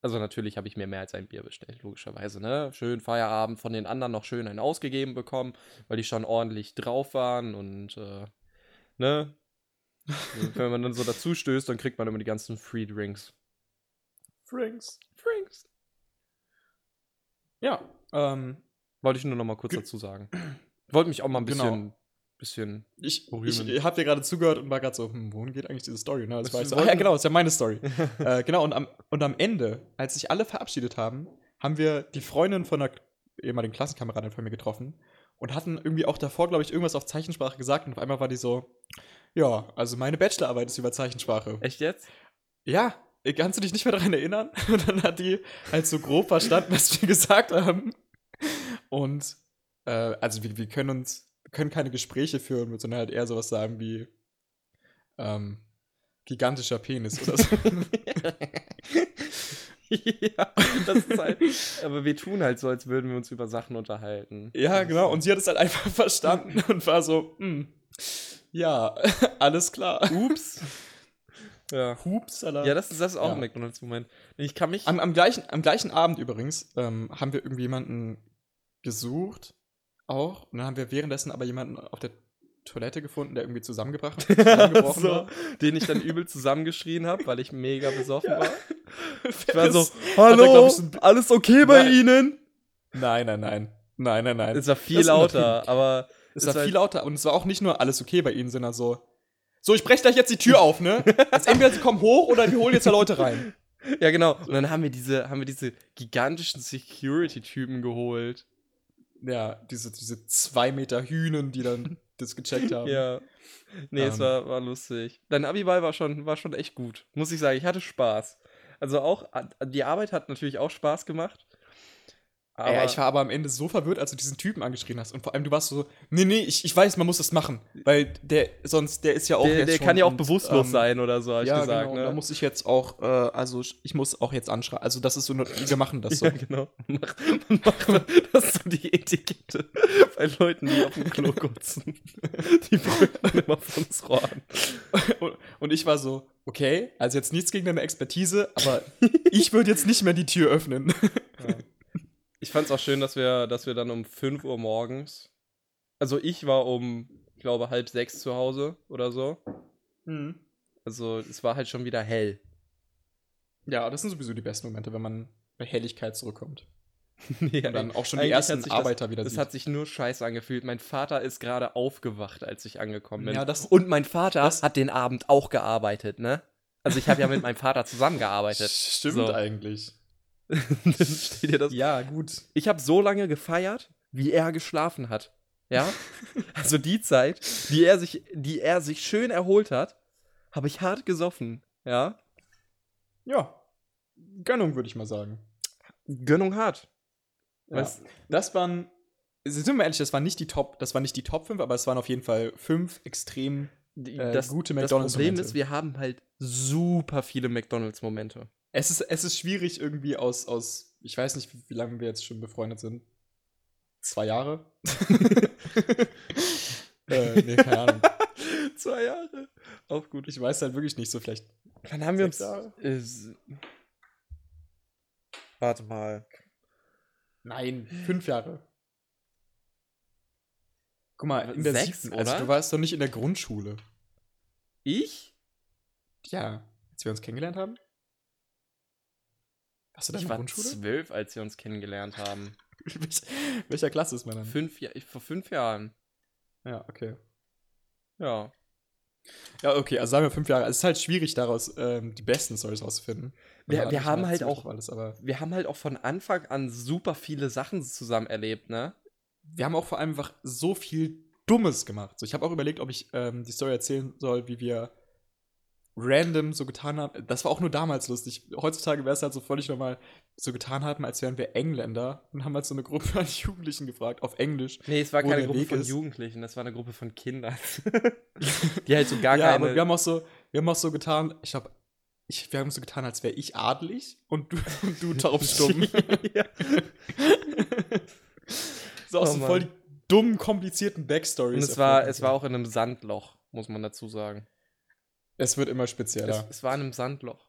Also natürlich habe ich mir mehr als ein Bier bestellt, logischerweise, ne? Schön Feierabend von den anderen noch schön einen ausgegeben bekommen, weil die schon ordentlich drauf waren und äh, ne? Wenn man dann so dazu stößt, dann kriegt man immer die ganzen Free Drinks. Drinks. Drinks. Ja. Ähm, Wollte ich nur noch mal kurz dazu sagen. Wollte mich auch mal ein Genau. bisschen, bisschen ich Rühmen. ich habe dir gerade zugehört und war gerade so, hm, wohin geht eigentlich diese Story? Ne? Das Was war ich so, ah, ja, genau, ist ja meine Story. äh, genau, und am, und am Ende, als sich alle verabschiedet haben, haben wir die Freundin von einer ehemaligen Klassenkameradin von mir getroffen und hatten irgendwie auch davor, glaube ich, irgendwas auf Zeichensprache gesagt und auf einmal war die so, ja, also meine Bachelorarbeit ist über Zeichensprache. Echt jetzt? Ja, kannst du dich nicht mehr daran erinnern? Und dann hat die halt so grob verstanden, was wir gesagt haben. Und äh, also wir, wir können uns, können keine Gespräche führen, sondern halt eher sowas sagen wie ähm, gigantischer Penis oder so. ja, das ist halt. Aber wir tun halt so, als würden wir uns über Sachen unterhalten. ja, genau. Und sie hat es halt einfach verstanden und war so, hm, ja, alles klar. Ups. Ja. Hupsala. Ja, das ist, das ist auch Ja. ein McDonalds-Moment. Ich kann mich. Am, am, gleichen, am gleichen Abend übrigens ähm, haben wir irgendwie jemanden gesucht, auch. Und dann haben wir währenddessen aber jemanden auf der Toilette gefunden, der irgendwie zusammengebracht zusammengebrochen so, war. den ich dann übel zusammengeschrien habe, weil ich mega besoffen war. Ich war so, hallo, alles okay bei Nein. Ihnen? Nein, nein, nein. Nein, nein, nein. Es war viel Das lauter, aber Es ist war halt- viel lauter und es war auch nicht nur alles okay bei ihnen, sondern so. So, ich breche gleich jetzt die Tür auf, ne? Also entweder sie kommen hoch oder wir holen jetzt da Leute rein. Ja, genau. Und dann haben wir diese, haben wir diese gigantischen Security-Typen geholt. Ja, diese, diese zwei Meter Hühnen, die dann das gecheckt haben. Ja. Nee, es Ähm. war, war lustig. Dein Abiball war schon, war schon echt gut. Muss ich sagen, ich hatte Spaß. Also auch, a- die Arbeit hat natürlich auch Spaß gemacht. Aber ja, ich war aber am Ende so verwirrt, als du diesen Typen angeschrien hast. Und vor allem, du warst so, nee, nee, ich, ich weiß, man muss das machen. Weil der, sonst, der ist ja auch der, jetzt der kann ja auch und, bewusstlos ähm, sein oder so, hab ich ja, gesagt. genau. ne? Da muss ich jetzt auch, äh, also ich muss auch jetzt anschreien. Also das ist so, eine, wir machen das so. Ja, genau. Mach, mach, das ist so die Etikette bei Leuten, die auf dem Klo kotzen. Die brüllen immer von uns Rohren. Und, und ich war so, okay, also jetzt nichts gegen deine Expertise, aber ich würde jetzt nicht mehr die Tür öffnen. Ich fand's auch schön, dass wir, dass wir dann um 5 Uhr morgens, also ich war um, ich glaube, halb sechs zu Hause oder so. Also es war halt schon wieder hell. Ja, das sind sowieso die besten Momente, wenn man bei Helligkeit zurückkommt. nee, Und dann auch schon die ersten sich das- Arbeiter wieder Das sieht. hat sich nur scheiße angefühlt. Mein Vater ist gerade aufgewacht, als ich angekommen bin. Ja, das- Und mein Vater das- hat den Abend auch gearbeitet, ne? Also ich habe ja mit meinem Vater zusammengearbeitet. Stimmt So. eigentlich. Dann steht dir das. Ja, gut. Ich habe so lange gefeiert, wie er geschlafen hat. Ja? Also die Zeit, die er sich, die er sich schön erholt hat, habe ich hart gesoffen. Ja? Ja. Gönnung, würde ich mal sagen. Gönnung hart. Ja. Das waren, sind wir mal ehrlich, das waren nicht die Top, das waren nicht die Top 5, aber es waren auf jeden Fall fünf extrem Äh, das, gute das McDonald's-Momente. Problem ist, wir haben halt super viele McDonalds-Momente. Es ist, es ist schwierig irgendwie aus, aus, ich weiß nicht, wie, wie lange wir jetzt schon befreundet sind. Zwei Jahre? äh, nee, keine Ahnung. Zwei Jahre. Auch gut. Ich weiß halt wirklich nicht so vielleicht. Wann haben wir uns. Jahre? Äh, warte mal. Nein, fünf Jahre. Guck mal, in der Sechs, siebten, also oder? du warst doch nicht in der Grundschule. Ich? Ja, als wir uns kennengelernt haben? Warst du da in Ich der war Grundschule? zwölf, als wir uns kennengelernt haben. Welch- Welcher Klasse ist man dann? Fünf, Ja- vor fünf Jahren. Ja, okay. Ja. Ja, okay, also sagen wir fünf Jahre. Es ist halt schwierig, daraus ähm, die besten Stories rauszufinden. Wir- wir haben halt auch- Alles, Wir haben halt auch von Anfang an super viele Sachen zusammen erlebt, ne? wir haben auch vor allem einfach so viel Dummes gemacht. So, ich habe auch überlegt, ob ich ähm, die Story erzählen soll, wie wir random so getan haben. Das war auch nur damals lustig. Heutzutage wäre es halt so völlig normal, so getan haben, als wären wir Engländer und haben halt so eine Gruppe an Jugendlichen gefragt, auf Englisch. Nee, es war keine Gruppe Weg von ist. Jugendlichen, das war eine Gruppe von Kindern. Die halt so gar ja, keine. aber wir haben auch so, wir haben auch so getan, ich glaube, ich, wir haben so getan, als wäre ich adelig und du, und du taubstumm. ja. so aus Oh so voll die dummen, komplizierten Backstories. Und es war, es war auch in einem Sandloch, muss man dazu sagen. Es wird immer Es, spezieller. es war in einem Sandloch.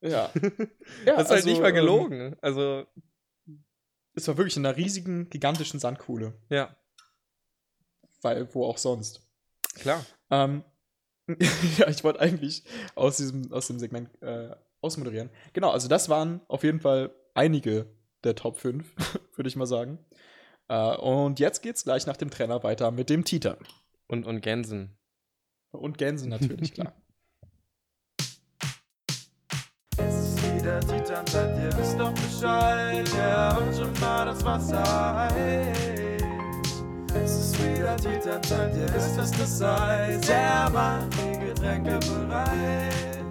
ja. ja. das ist halt nicht mal gelogen. Also, Ähm, es war wirklich in einer riesigen, gigantischen Sandkuhle. ja, Weil, wo auch sonst. klar. Ähm, ja, ich wollte eigentlich aus diesem, aus dem Segment äh, ausmoderieren. Genau, also das waren auf jeden Fall einige der Top 5, würde ich mal sagen. Äh, und jetzt geht's gleich nach dem Trainer weiter mit dem Tita. Und, und Gänsen. Und Gänse natürlich, klar. Es ist wieder Titan, seid ihr wisst doch Bescheid. Ja, und schon mal das Wasser heiß. Es ist wieder Titan, seid ihr wisst, was das heißt. Er macht die Getränke bereit.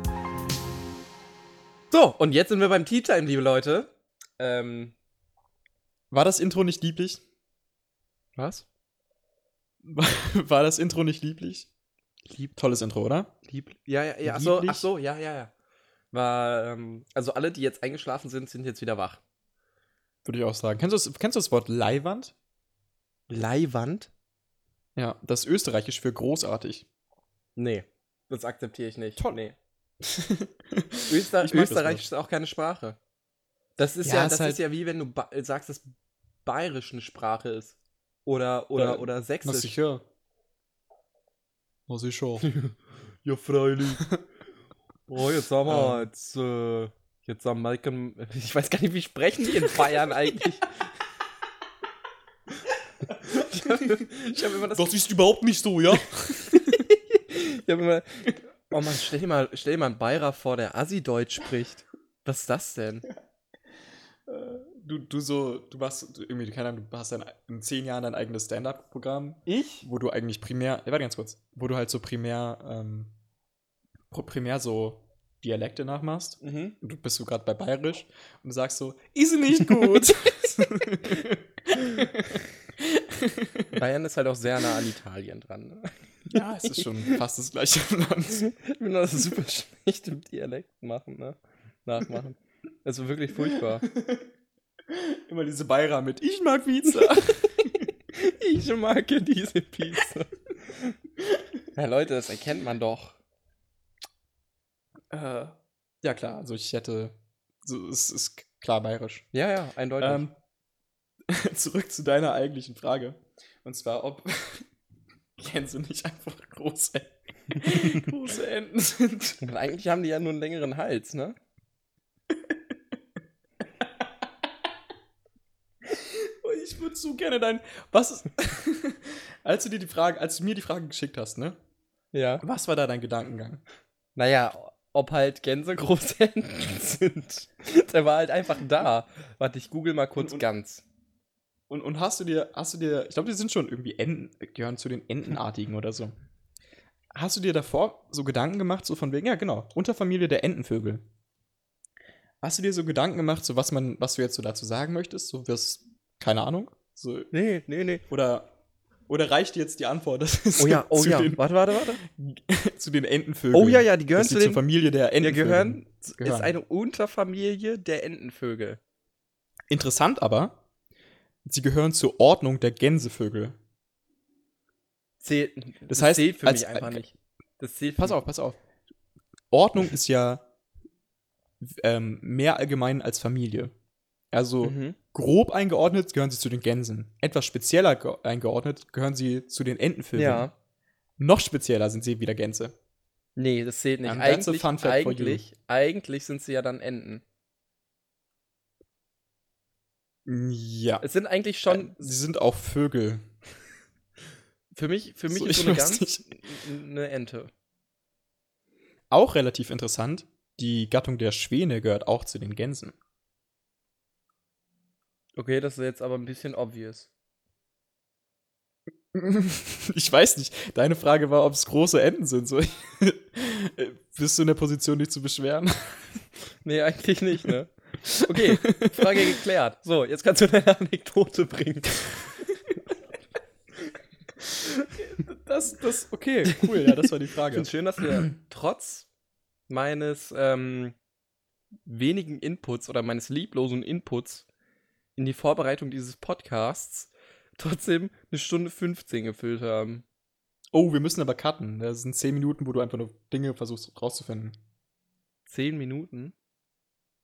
So, und jetzt sind wir beim Tea Time, liebe Leute. Ähm, War das Intro nicht lieblich? was? War das Intro nicht lieblich? Lieb, Tolles Intro, oder? lieb, ja, ja, ja. Ach so, ach so, ja, ja, ja. War, ähm, also alle, die jetzt eingeschlafen sind, sind jetzt wieder wach. Würde ich auch sagen. Kennst du das, kennst du das Wort Leihwand? Leihwand? Ja, das ist österreichisch für großartig. Nee, das akzeptiere ich nicht. Toll. Nee. Öster Ich mag das Österreich Wort. ist auch keine Sprache. Das ist Ja, ja, ist das halt- ist ja wie wenn du sagst, dass Bayerisch eine Sprache ist. Oder, oder, Ja, oder Na Sächsisch. sicher. Na sicher. Ja, freilich. Oh, jetzt haben wir, Ähm. jetzt, äh, jetzt haben Malcolm, ich weiß gar nicht, wie sprechen die in Bayern eigentlich? ich habe hab immer das, ist überhaupt nicht so, ja? ich hab immer, oh Mann, stell dir mal, stell dir mal einen Bayer vor, der Assi-Deutsch spricht. Was ist das denn? Du, du so, du machst irgendwie, keine Ahnung, du hast dann in zehn Jahren dein eigenes Stand-up-Programm, Ich? wo du eigentlich primär, ja, warte ganz kurz, wo du halt so primär, ähm, primär so Dialekte nachmachst. Mhm. Und du bist so gerade bei Bayerisch und du sagst so, ist nicht gut. Bayern ist halt auch sehr nah an Italien dran. Ne? ja, es ist schon fast das gleiche Land. Ich bin das super schlecht im Dialekt machen, ne? Nachmachen. Also wirklich furchtbar. Immer diese Bayer mit, ich mag Pizza. Ich mag diese Pizza. Ja, Leute, das erkennt man doch. äh, ja, klar, also ich hätte, so, es ist klar bayerisch. Ja, ja, eindeutig. Ähm, zurück zu deiner eigentlichen Frage. Und zwar, ob Gänse nicht einfach große, große Enten sind. Und eigentlich haben die ja nur einen längeren Hals, ne? Würde so gerne dein. Was ist. als du dir die Frage, als du mir die Frage geschickt hast, ne? Ja. Was war da dein Gedankengang? Naja, ob halt Gänse große Enten sind. Der war halt einfach da. Warte, ich google mal kurz Und- und- ganz. Und, und hast du dir, hast du dir, ich glaube, die sind schon irgendwie Enten, gehören zu den Entenartigen oder so. Hast du dir davor so Gedanken gemacht, so von wegen, ja, genau, Unterfamilie der Entenvögel. Hast du dir so Gedanken gemacht, so was man, was du jetzt so dazu sagen möchtest? So was, keine Ahnung. So, Nee, nee, nee. oder, oder reicht jetzt die Antwort? Das ist Oh ja, oh ja. Den, Warte, warte, warte. zu den Entenvögeln. Oh ja, ja, die gehören zu den. zur Familie der Die Entenvögel gehören, gehören. ist eine Unterfamilie der Entenvögel. Interessant aber, sie gehören zur Ordnung der Gänsevögel. Zählt, Das heißt, zählt für als- mich einfach nicht. Das zählt Pass auf, pass auf. Ordnung ist ja ähm, mehr allgemein als Familie. Also Mhm. grob eingeordnet gehören sie zu den Gänsen. Etwas spezieller ge eingeordnet gehören sie zu den Entenvögeln. Ja. Noch spezieller sind sie wieder Gänse. Nee, das zählt nicht. A Eigentlich, eigentlich, eigentlich sind sie ja dann Enten. Ja. Es sind eigentlich schon, Äh, sie sind auch Vögel. für mich, für mich So, ist so eine Gans eine Ente. Auch relativ interessant. Die Gattung der Schwäne gehört auch zu den Gänsen. Okay, das ist jetzt aber ein bisschen obvious. Ich weiß nicht. Deine Frage war, ob es große Enten sind. So, bist du in der Position, dich zu beschweren? Nee, eigentlich nicht, ne? Okay, Frage geklärt. So, jetzt kannst du deine Anekdote bringen. Das, das, okay, cool, ja, das war die Ich Frage. finde schön, dass wir trotz meines ähm, wenigen Inputs oder meines lieblosen Inputs in die Vorbereitung dieses Podcasts trotzdem eine Stunde 15 gefüllt haben. Oh, wir müssen aber cutten. Das sind zehn Minuten, wo du einfach nur Dinge versuchst rauszufinden. Zehn Minuten?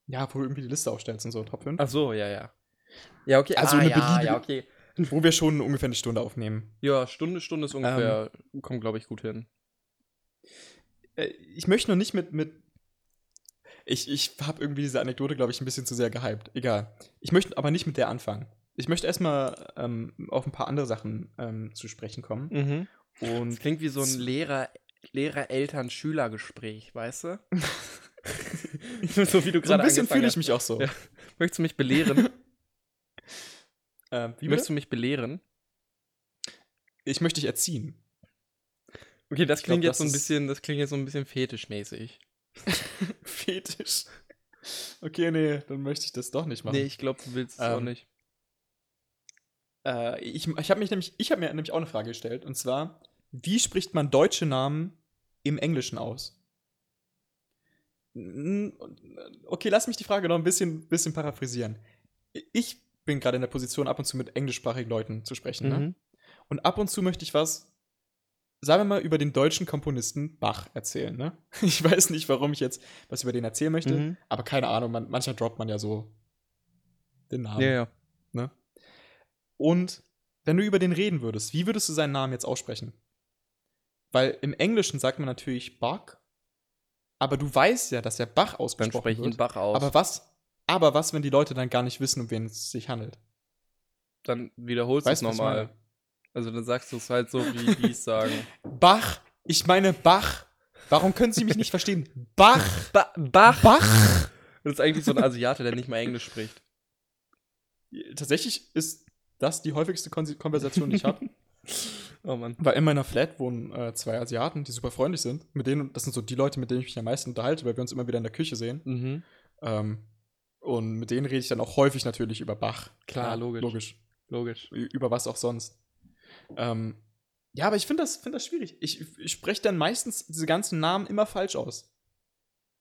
Ja, wo du irgendwie die Liste aufstellst und so, Top 5. Ach so, ja, ja. Ja, okay. Also ah, eine ja, beliebige- ja, okay. Wo wir schon ungefähr eine Stunde aufnehmen. Ja, Stunde, Stunde ist ungefähr, kommt, glaube ich, gut hin. Äh, ich möchte noch nicht mit. mit ich ich habe irgendwie diese Anekdote, glaube ich, ein bisschen zu sehr gehypt. Egal. Ich möchte aber nicht mit der anfangen. Ich möchte erstmal ähm, auf ein paar andere Sachen ähm, zu sprechen kommen. Mhm. Und Das klingt wie so ein Lehrer, Lehrer-Eltern-Schüler-Gespräch, weißt du? so wie du so ein gerade bisschen fühle ich mich auch so. Ja. Möchtest du mich belehren? Ähm, wie Möchtest du mich belehren? Ich möchte dich erziehen. Okay, das Ich glaub, klingt jetzt das so ein bisschen, das klingt jetzt so ein bisschen fetischmäßig. Fetisch. Okay, nee, dann möchte ich das doch nicht machen. Nee, ich glaube, du willst es auch Ähm, nicht. Äh, ich ich habe mich nämlich, ich habe mir nämlich auch eine Frage gestellt. Und zwar, wie spricht man deutsche Namen im Englischen aus? Okay, lass mich die Frage noch ein bisschen, bisschen paraphrasieren. Ich bin gerade in der Position, ab und zu mit englischsprachigen Leuten zu sprechen. Ne? Mhm. Und ab und zu möchte ich was, sagen wir mal, über den deutschen Komponisten Bach erzählen. Ne? Ich weiß nicht, warum ich jetzt was über den erzählen möchte, Mhm. aber keine Ahnung, man, manchmal droppt man ja so den Namen. Ja, ja. Ne? Und wenn du über den reden würdest, wie würdest du seinen Namen jetzt aussprechen? Weil im Englischen sagt man natürlich Bach, aber du weißt ja, dass er Bach Dann ausgesprochen spreche ich ihn wird. Bach aus. Aber was, aber was, wenn die Leute dann gar nicht wissen, um wen es sich handelt? dann wiederholst du es nochmal. Also dann sagst du es halt so, wie die es sagen. Bach, ich meine Bach. Warum können Sie mich nicht verstehen? Bach, Ba Bach! Bach. Das ist eigentlich so ein Asiate, der nicht mal Englisch spricht. Tatsächlich ist das die häufigste Kon Konversation, die ich habe. Oh Mann. Weil in meiner Flat wohnen äh, zwei Asiaten, die super freundlich sind. Mit denen, das sind so die Leute, mit denen ich mich am meisten unterhalte, weil wir uns immer wieder in der Küche sehen. Mhm. Ähm, und mit denen rede ich dann auch häufig natürlich über Bach. Klar, logisch. Logisch. Logisch. Ü- Über was auch sonst. Ähm, ja, aber ich finde das, find das schwierig. Ich, ich spreche dann meistens diese ganzen Namen immer falsch aus.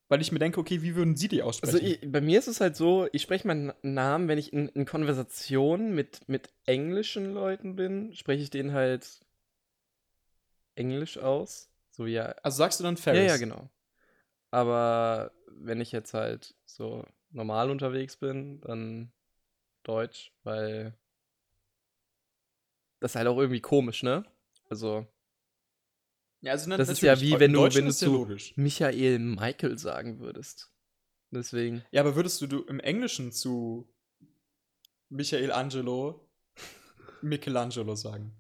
Weil ich mir denke, okay, wie würden Sie die aussprechen? Also ich, bei mir ist es halt so, ich spreche meinen Namen, wenn ich in, in Konversation mit, mit englischen Leuten bin, spreche ich den halt englisch aus. So wie ja. also sagst du dann Ja, Ferris? ja, genau. Aber wenn ich jetzt halt so normal unterwegs bin, dann Deutsch, weil das ist halt auch irgendwie komisch, ne? Also Ja, also Das ist ja wie wenn du- wenn du zu-. Michael Michael sagen würdest. Deswegen. Ja, aber würdest du, du im Englischen zu Michael Angelo Michelangelo sagen.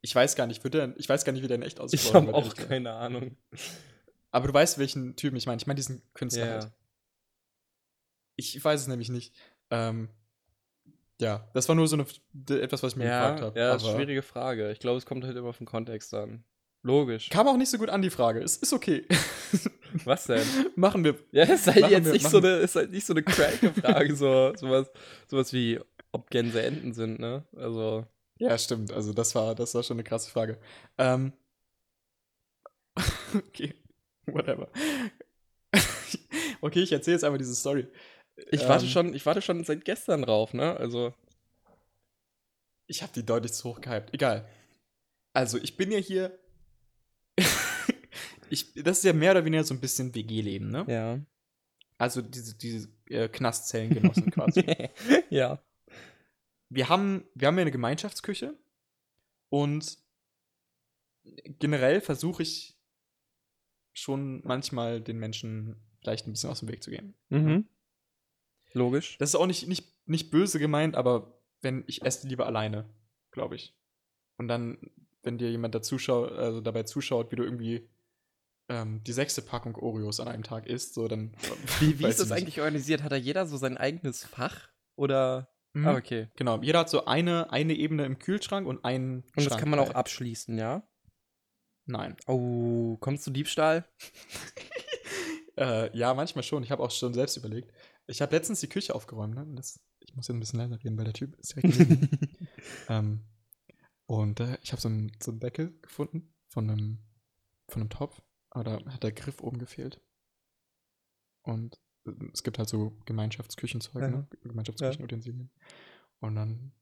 Ich weiß gar nicht, wird der, ich weiß gar nicht, wie der in echt Ich ausgesprochen habe auch keine Ahnung. Aber du weißt, welchen Typen ich meine. Ich meine diesen Künstler Ja. halt. Ich weiß es nämlich nicht. Ähm, ja, das war nur so eine, etwas, was ich mir gefragt Ja, habe. ja, ist aber eine schwierige Frage. Ich glaube, es kommt halt immer vom Kontext an. Logisch. Kam auch nicht so gut an, die Frage. Es ist okay. Was denn? Machen wir. Ja, das ist halt jetzt wir- nicht so eine, ist halt nicht so eine cranke Frage, so, sowas, sowas wie, ob Gänse Enten sind, ne? Also, Ja, stimmt. Also, das war, das war schon eine krasse Frage. Ähm, okay. Whatever. okay, ich erzähle jetzt einfach diese Story. Ich warte Ähm, schon, ich warte schon seit gestern drauf, ne? Also, Ich habe die deutlich zu hoch gehypt. Egal. Also, ich bin ja hier. ich, das ist ja mehr oder weniger so ein bisschen WG-Leben, ne? ja. Also diese, diese äh, Knastzellengenossen quasi. ja. Wir haben, wir haben ja eine Gemeinschaftsküche und generell versuche ich schon manchmal den Menschen vielleicht ein bisschen aus dem Weg zu gehen. Mhm. Logisch. Das ist auch nicht, nicht, nicht böse gemeint, aber wenn ich esse lieber alleine, glaube ich. Und dann, wenn dir jemand dazu schau- also dabei zuschaut, wie du irgendwie ähm, die sechste Packung Oreos an einem Tag isst, so dann. Wie, wie ist das ich nicht. eigentlich organisiert? Hat da jeder so sein eigenes Fach? Oder? Mhm. Ah, okay. Genau, jeder hat so eine, eine Ebene im Kühlschrank und einen. Und das Schrank kann man auch frei. abschließen, ja? Nein. Oh, kommst du Diebstahl? Äh, ja, manchmal schon. Ich habe auch schon selbst überlegt. Ich habe letztens die Küche aufgeräumt. Ne? Das, ich muss jetzt ein bisschen leiser reden, weil der Typ ist direkt neben mir. ähm, Und äh, ich habe so einen so einen Deckel gefunden von einem, von einem Topf, aber da hat der Griff oben gefehlt. Und äh, es gibt halt so Gemeinschaftsküchenzeug, Ja. ne? Gemeinschaftsküchenutensilien. Und dann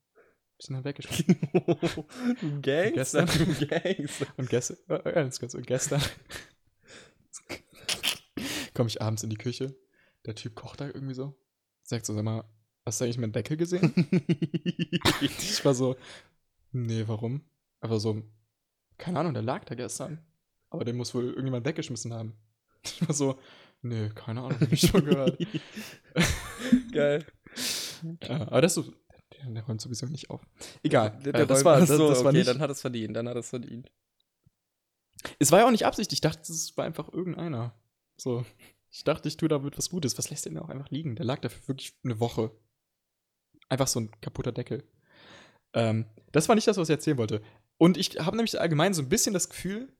sind dann weggeschmissen. du Gangster, Gestern- du Gangster. Und gestern, äh, ganz kurz, und gestern komme ich abends in die Küche, der Typ kocht da irgendwie so, sagt so, sag mal, hast du eigentlich meinen Deckel gesehen? ich war so, nee, warum? Aber so, keine Ahnung, der lag da gestern. Aber den muss wohl irgendjemand weggeschmissen haben. Ich war so, nee, keine Ahnung, hab ich schon gehört. Geil. ja, aber das ist so, der, der räumt sowieso nicht auf. Egal, Der, äh, der das, räumt- war, das, so, das war okay, nicht, dann hat es verdient, dann hat es verdient. Es war ja auch nicht Absicht. Ich dachte, es war einfach irgendeiner. So. Ich dachte, ich tue damit was Gutes. Was lässt der denn auch einfach liegen? Der lag dafür wirklich eine Woche. Einfach so ein kaputter Deckel. Ähm, das war nicht das, was ich erzählen wollte. Und ich habe nämlich allgemein so ein bisschen das Gefühl,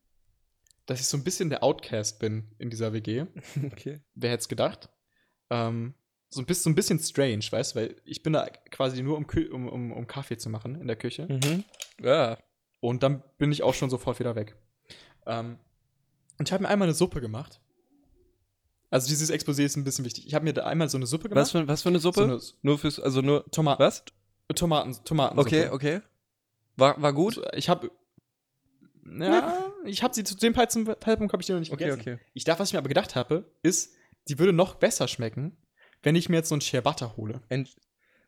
dass ich so ein bisschen der Outcast bin in dieser WG. Okay. Wer hätte es gedacht? Ähm, so ein bisschen, so ein bisschen strange, weißt du? Weil ich bin da quasi nur, um, um, um, um Kaffee zu machen in der Küche. Mhm. Ja. Und dann bin ich auch schon sofort wieder weg. Ähm, und ich habe mir einmal eine Suppe gemacht. Also dieses Exposé ist ein bisschen wichtig. Ich habe mir da einmal so eine Suppe gemacht. Was für, was für eine Suppe? So eine nur fürs, also nur. Tomaten, Was? Tomaten, Tomaten. Okay, okay. War, war gut? Ich habe ja, ich habe sie zu dem Zeitpunkt habe ich die noch nicht Okay, gegessen. okay. Ich dachte, was ich mir aber gedacht habe, ist, die würde noch besser schmecken, wenn ich mir jetzt so ein Butter hole. Ent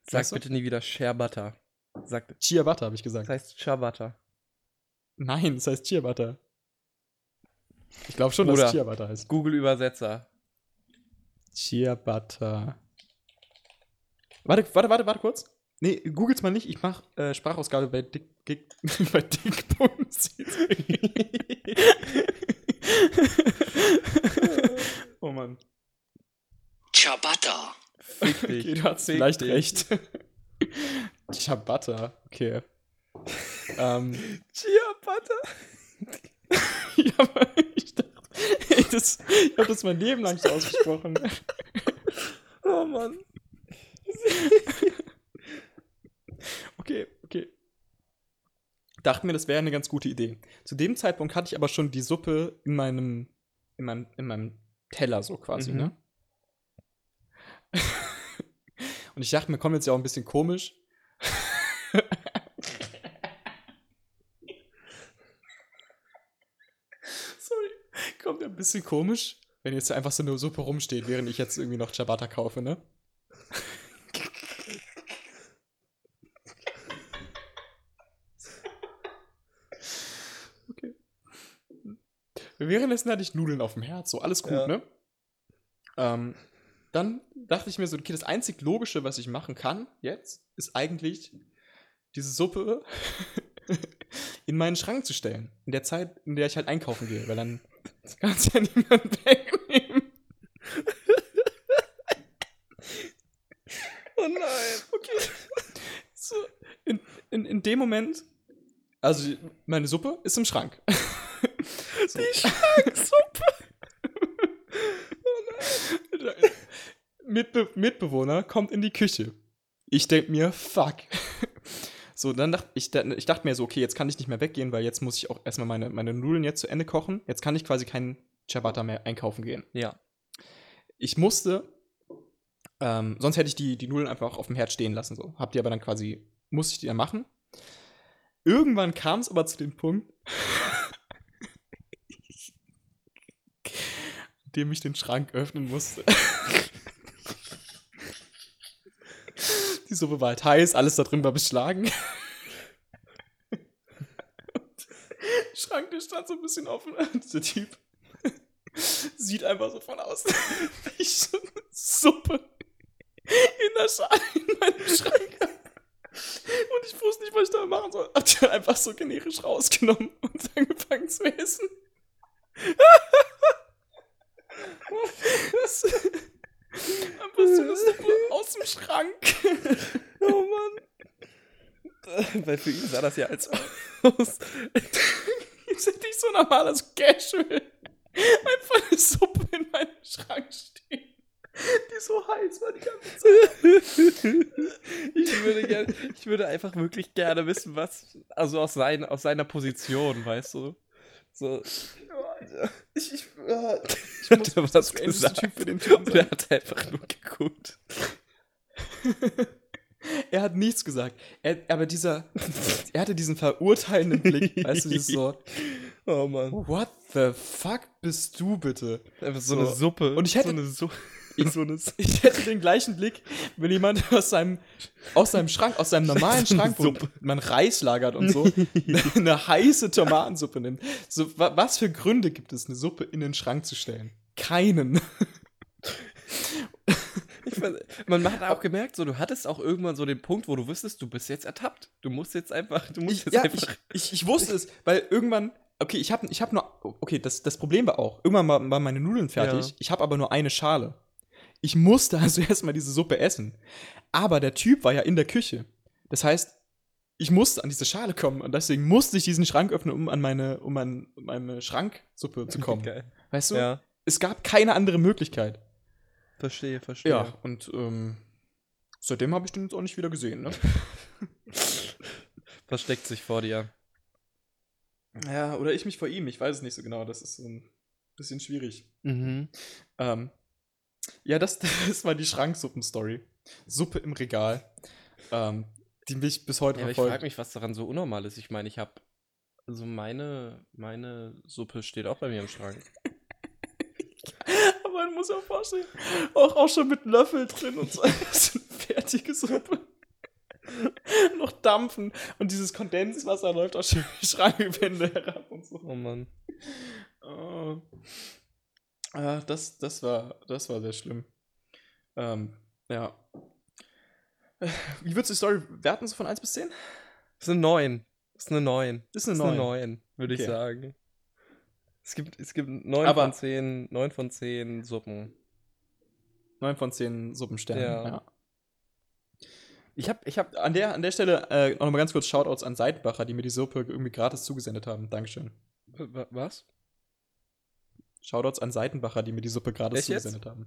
Sag Weißt du? bitte nie wieder Butter. Sag, Chia Butter habe ich gesagt. das heißt Share Butter. Nein, das heißt Chia Butter. Ich glaube schon, Bruder. dass es Chia Butter heißt. Google-Übersetzer. Chia Butter. Warte, warte, warte, warte kurz. Nee, googelt's mal nicht. Ich mach äh, Sprachausgabe bei Dick, Dick, bei Dick.cc. oh Mann. Ciabatta. Fick dich. Okay, du hast vielleicht dich. recht. Chia Butter. Okay. ähm, Chia Butter. ja, aber ich dachte, das, ich habe das mein Leben lang so ausgesprochen. Oh Mann. Okay, okay. Dachte mir, das wäre eine ganz gute Idee. Zu dem Zeitpunkt hatte ich aber schon die Suppe in meinem, in meinem, in meinem Teller so quasi, Mhm. ne? Und ich dachte mir, kommt jetzt ja auch ein bisschen komisch. Sorry. Kommt ein bisschen komisch, wenn jetzt einfach so eine Suppe rumsteht, während ich jetzt irgendwie noch Ciabatta kaufe, ne? Okay. Währenddessen hatte ich Nudeln auf dem Herz, so alles gut, Ja. ne? Ähm, dann dachte ich mir so, okay, das einzig Logische, was ich machen kann jetzt, ist eigentlich diese Suppe in meinen Schrank zu stellen. In der Zeit, in der ich halt einkaufen gehe, weil dann kann es ja niemand wegnehmen. Oh nein. Okay. So, in, in, in dem Moment, also meine Suppe ist im Schrank. So. Die Schranksuppe. Mitbe Mitbewohner kommt in die Küche. Ich denke mir, fuck. So, dann dachte ich, ich dachte mir so, okay, jetzt kann ich nicht mehr weggehen, weil jetzt muss ich auch erstmal meine, meine Nudeln jetzt zu Ende kochen. Jetzt kann ich quasi keinen Ciabatta mehr einkaufen gehen. Ja. Ich musste, ähm, sonst hätte ich die, die Nudeln einfach auf dem Herd stehen lassen. So. Hab die aber dann quasi, musste ich die dann machen. Irgendwann kam es aber zu dem Punkt, in dem ich den Schrank öffnen musste. Die Suppe war halt heiß, alles da drin war beschlagen. Schrank, der stand so ein bisschen offen. Und der Typ sieht einfach so von außen, wie ich so eine Suppe in der Schale in meinem Schrank. Und ich wusste nicht, was ich da machen soll. Hab die dann einfach so generisch rausgenommen und angefangen zu essen. Das- Einfach so eine Suppe aus dem Schrank. Oh Mann. Weil für ihn sah das ja als aus. Jetzt hätte ich so normal als Casual einfach eine Suppe in meinem Schrank stehen, die so heiß war die ganze Zeit. Ich würde, gerne, ich würde einfach wirklich gerne wissen, was. Also aus, sein, aus seiner Position, weißt du? So. Ich, ich, äh, ich Hat muss er was gesagt? Typ für den Oder sein. hat er einfach nur geguckt? Er hat nichts gesagt. Er, aber dieser, er hatte diesen verurteilenden Blick, weißt du, dieses so, Oh Mann. what the fuck bist du bitte? Einfach so, So. eine Suppe. Und ich hätte- So eine, Su so Ich hätte den gleichen Blick, wenn jemand aus seinem, aus seinem Schrank, aus seinem normalen Schrank, wo man Reis lagert und so, eine heiße Tomatensuppe nimmt. So, wa was für Gründe gibt es, eine Suppe in den Schrank zu stellen? Keinen. Ich man hat auch gemerkt, so, du hattest auch irgendwann so den Punkt, wo du wusstest, du bist jetzt ertappt. Du musst jetzt einfach, du musst Ich, jetzt ja, einfach. ich, ich, ich wusste es, weil irgendwann, okay, ich habe ich hab nur, okay, das, das Problem war auch, irgendwann war- waren meine Nudeln fertig, Ja. ich habe aber nur eine Schale. Ich musste also erstmal diese Suppe essen. Aber der Typ war ja in der Küche. Das heißt, ich musste an diese Schale kommen und deswegen musste ich diesen Schrank öffnen, um an meine, um an meine Schranksuppe zu kommen. Geil. Weißt du? Ja, Es gab keine andere Möglichkeit. verstehe, verstehe. Ja, und ähm, seitdem habe ich den jetzt auch nicht wieder gesehen, ne? Versteckt sich vor dir. Ja, oder ich mich vor ihm, ich weiß es nicht so genau, das ist so ein bisschen schwierig. Mhm. Ähm, ja, das, das war die Schranksuppen-Story. Suppe im Regal, ähm, die mich bis heute Ja, aber ich verfolgt. frage mich, was daran so unnormal ist. Ich meine, ich habe. Also meine, meine Suppe steht auch bei mir im Schrank. Aber man muss auch vorstellen, auch, auch schon mit Löffel drin und so. Ist eine fertige Suppe. Noch dampfen und dieses Kondenswasser läuft auch schon die Schrankwände herab und so. Oh Mann. Oh. Ah, das, das, war, das war sehr schlimm. Ähm, ja. Wie würdest du die Story werten, so von 1 bis 10? Das ist eine 9. Das ist eine 9. Das ist eine ist eine 9. 9, würde Okay. ich sagen. Es gibt, es gibt 9 Aber- von 10, 9 von 10 Suppen. 9 von 10 Suppensternen. Ja. Ja. Ich habe, ich habe, An, der, an der Stelle äh, noch mal ganz kurz Shoutouts an Seitenbacher, die mir die Suppe irgendwie gratis zugesendet haben. Dankeschön. was? Shoutouts an Seitenbacher, die mir die Suppe gratis Echt jetzt? zugesendet haben.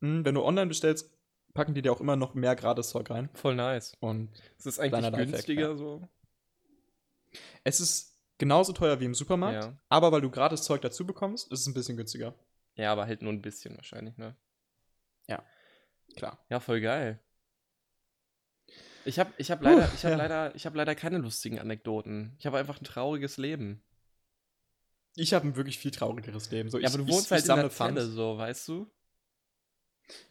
Hm, wenn du online bestellst, packen die dir auch immer noch mehr Gratis-Zeug rein. Voll nice. Und Ist das eigentlich günstiger ja. so? es ist genauso teuer wie im Supermarkt, Ja. aber weil du gratis Zeug dazu bekommst, ist es ein bisschen günstiger. Ja, aber halt nur ein bisschen wahrscheinlich, ne? Klar. Ja, voll geil. Ich habe ich hab leider, Puh, ich hab ja. leider, ich hab leider keine lustigen Anekdoten. Ich habe einfach ein trauriges Leben. Ich habe ein wirklich viel traurigeres Leben. So, Ja, ich, aber du ich, wohnst ich halt in sammle der Zelle, Pfand. so, weißt du?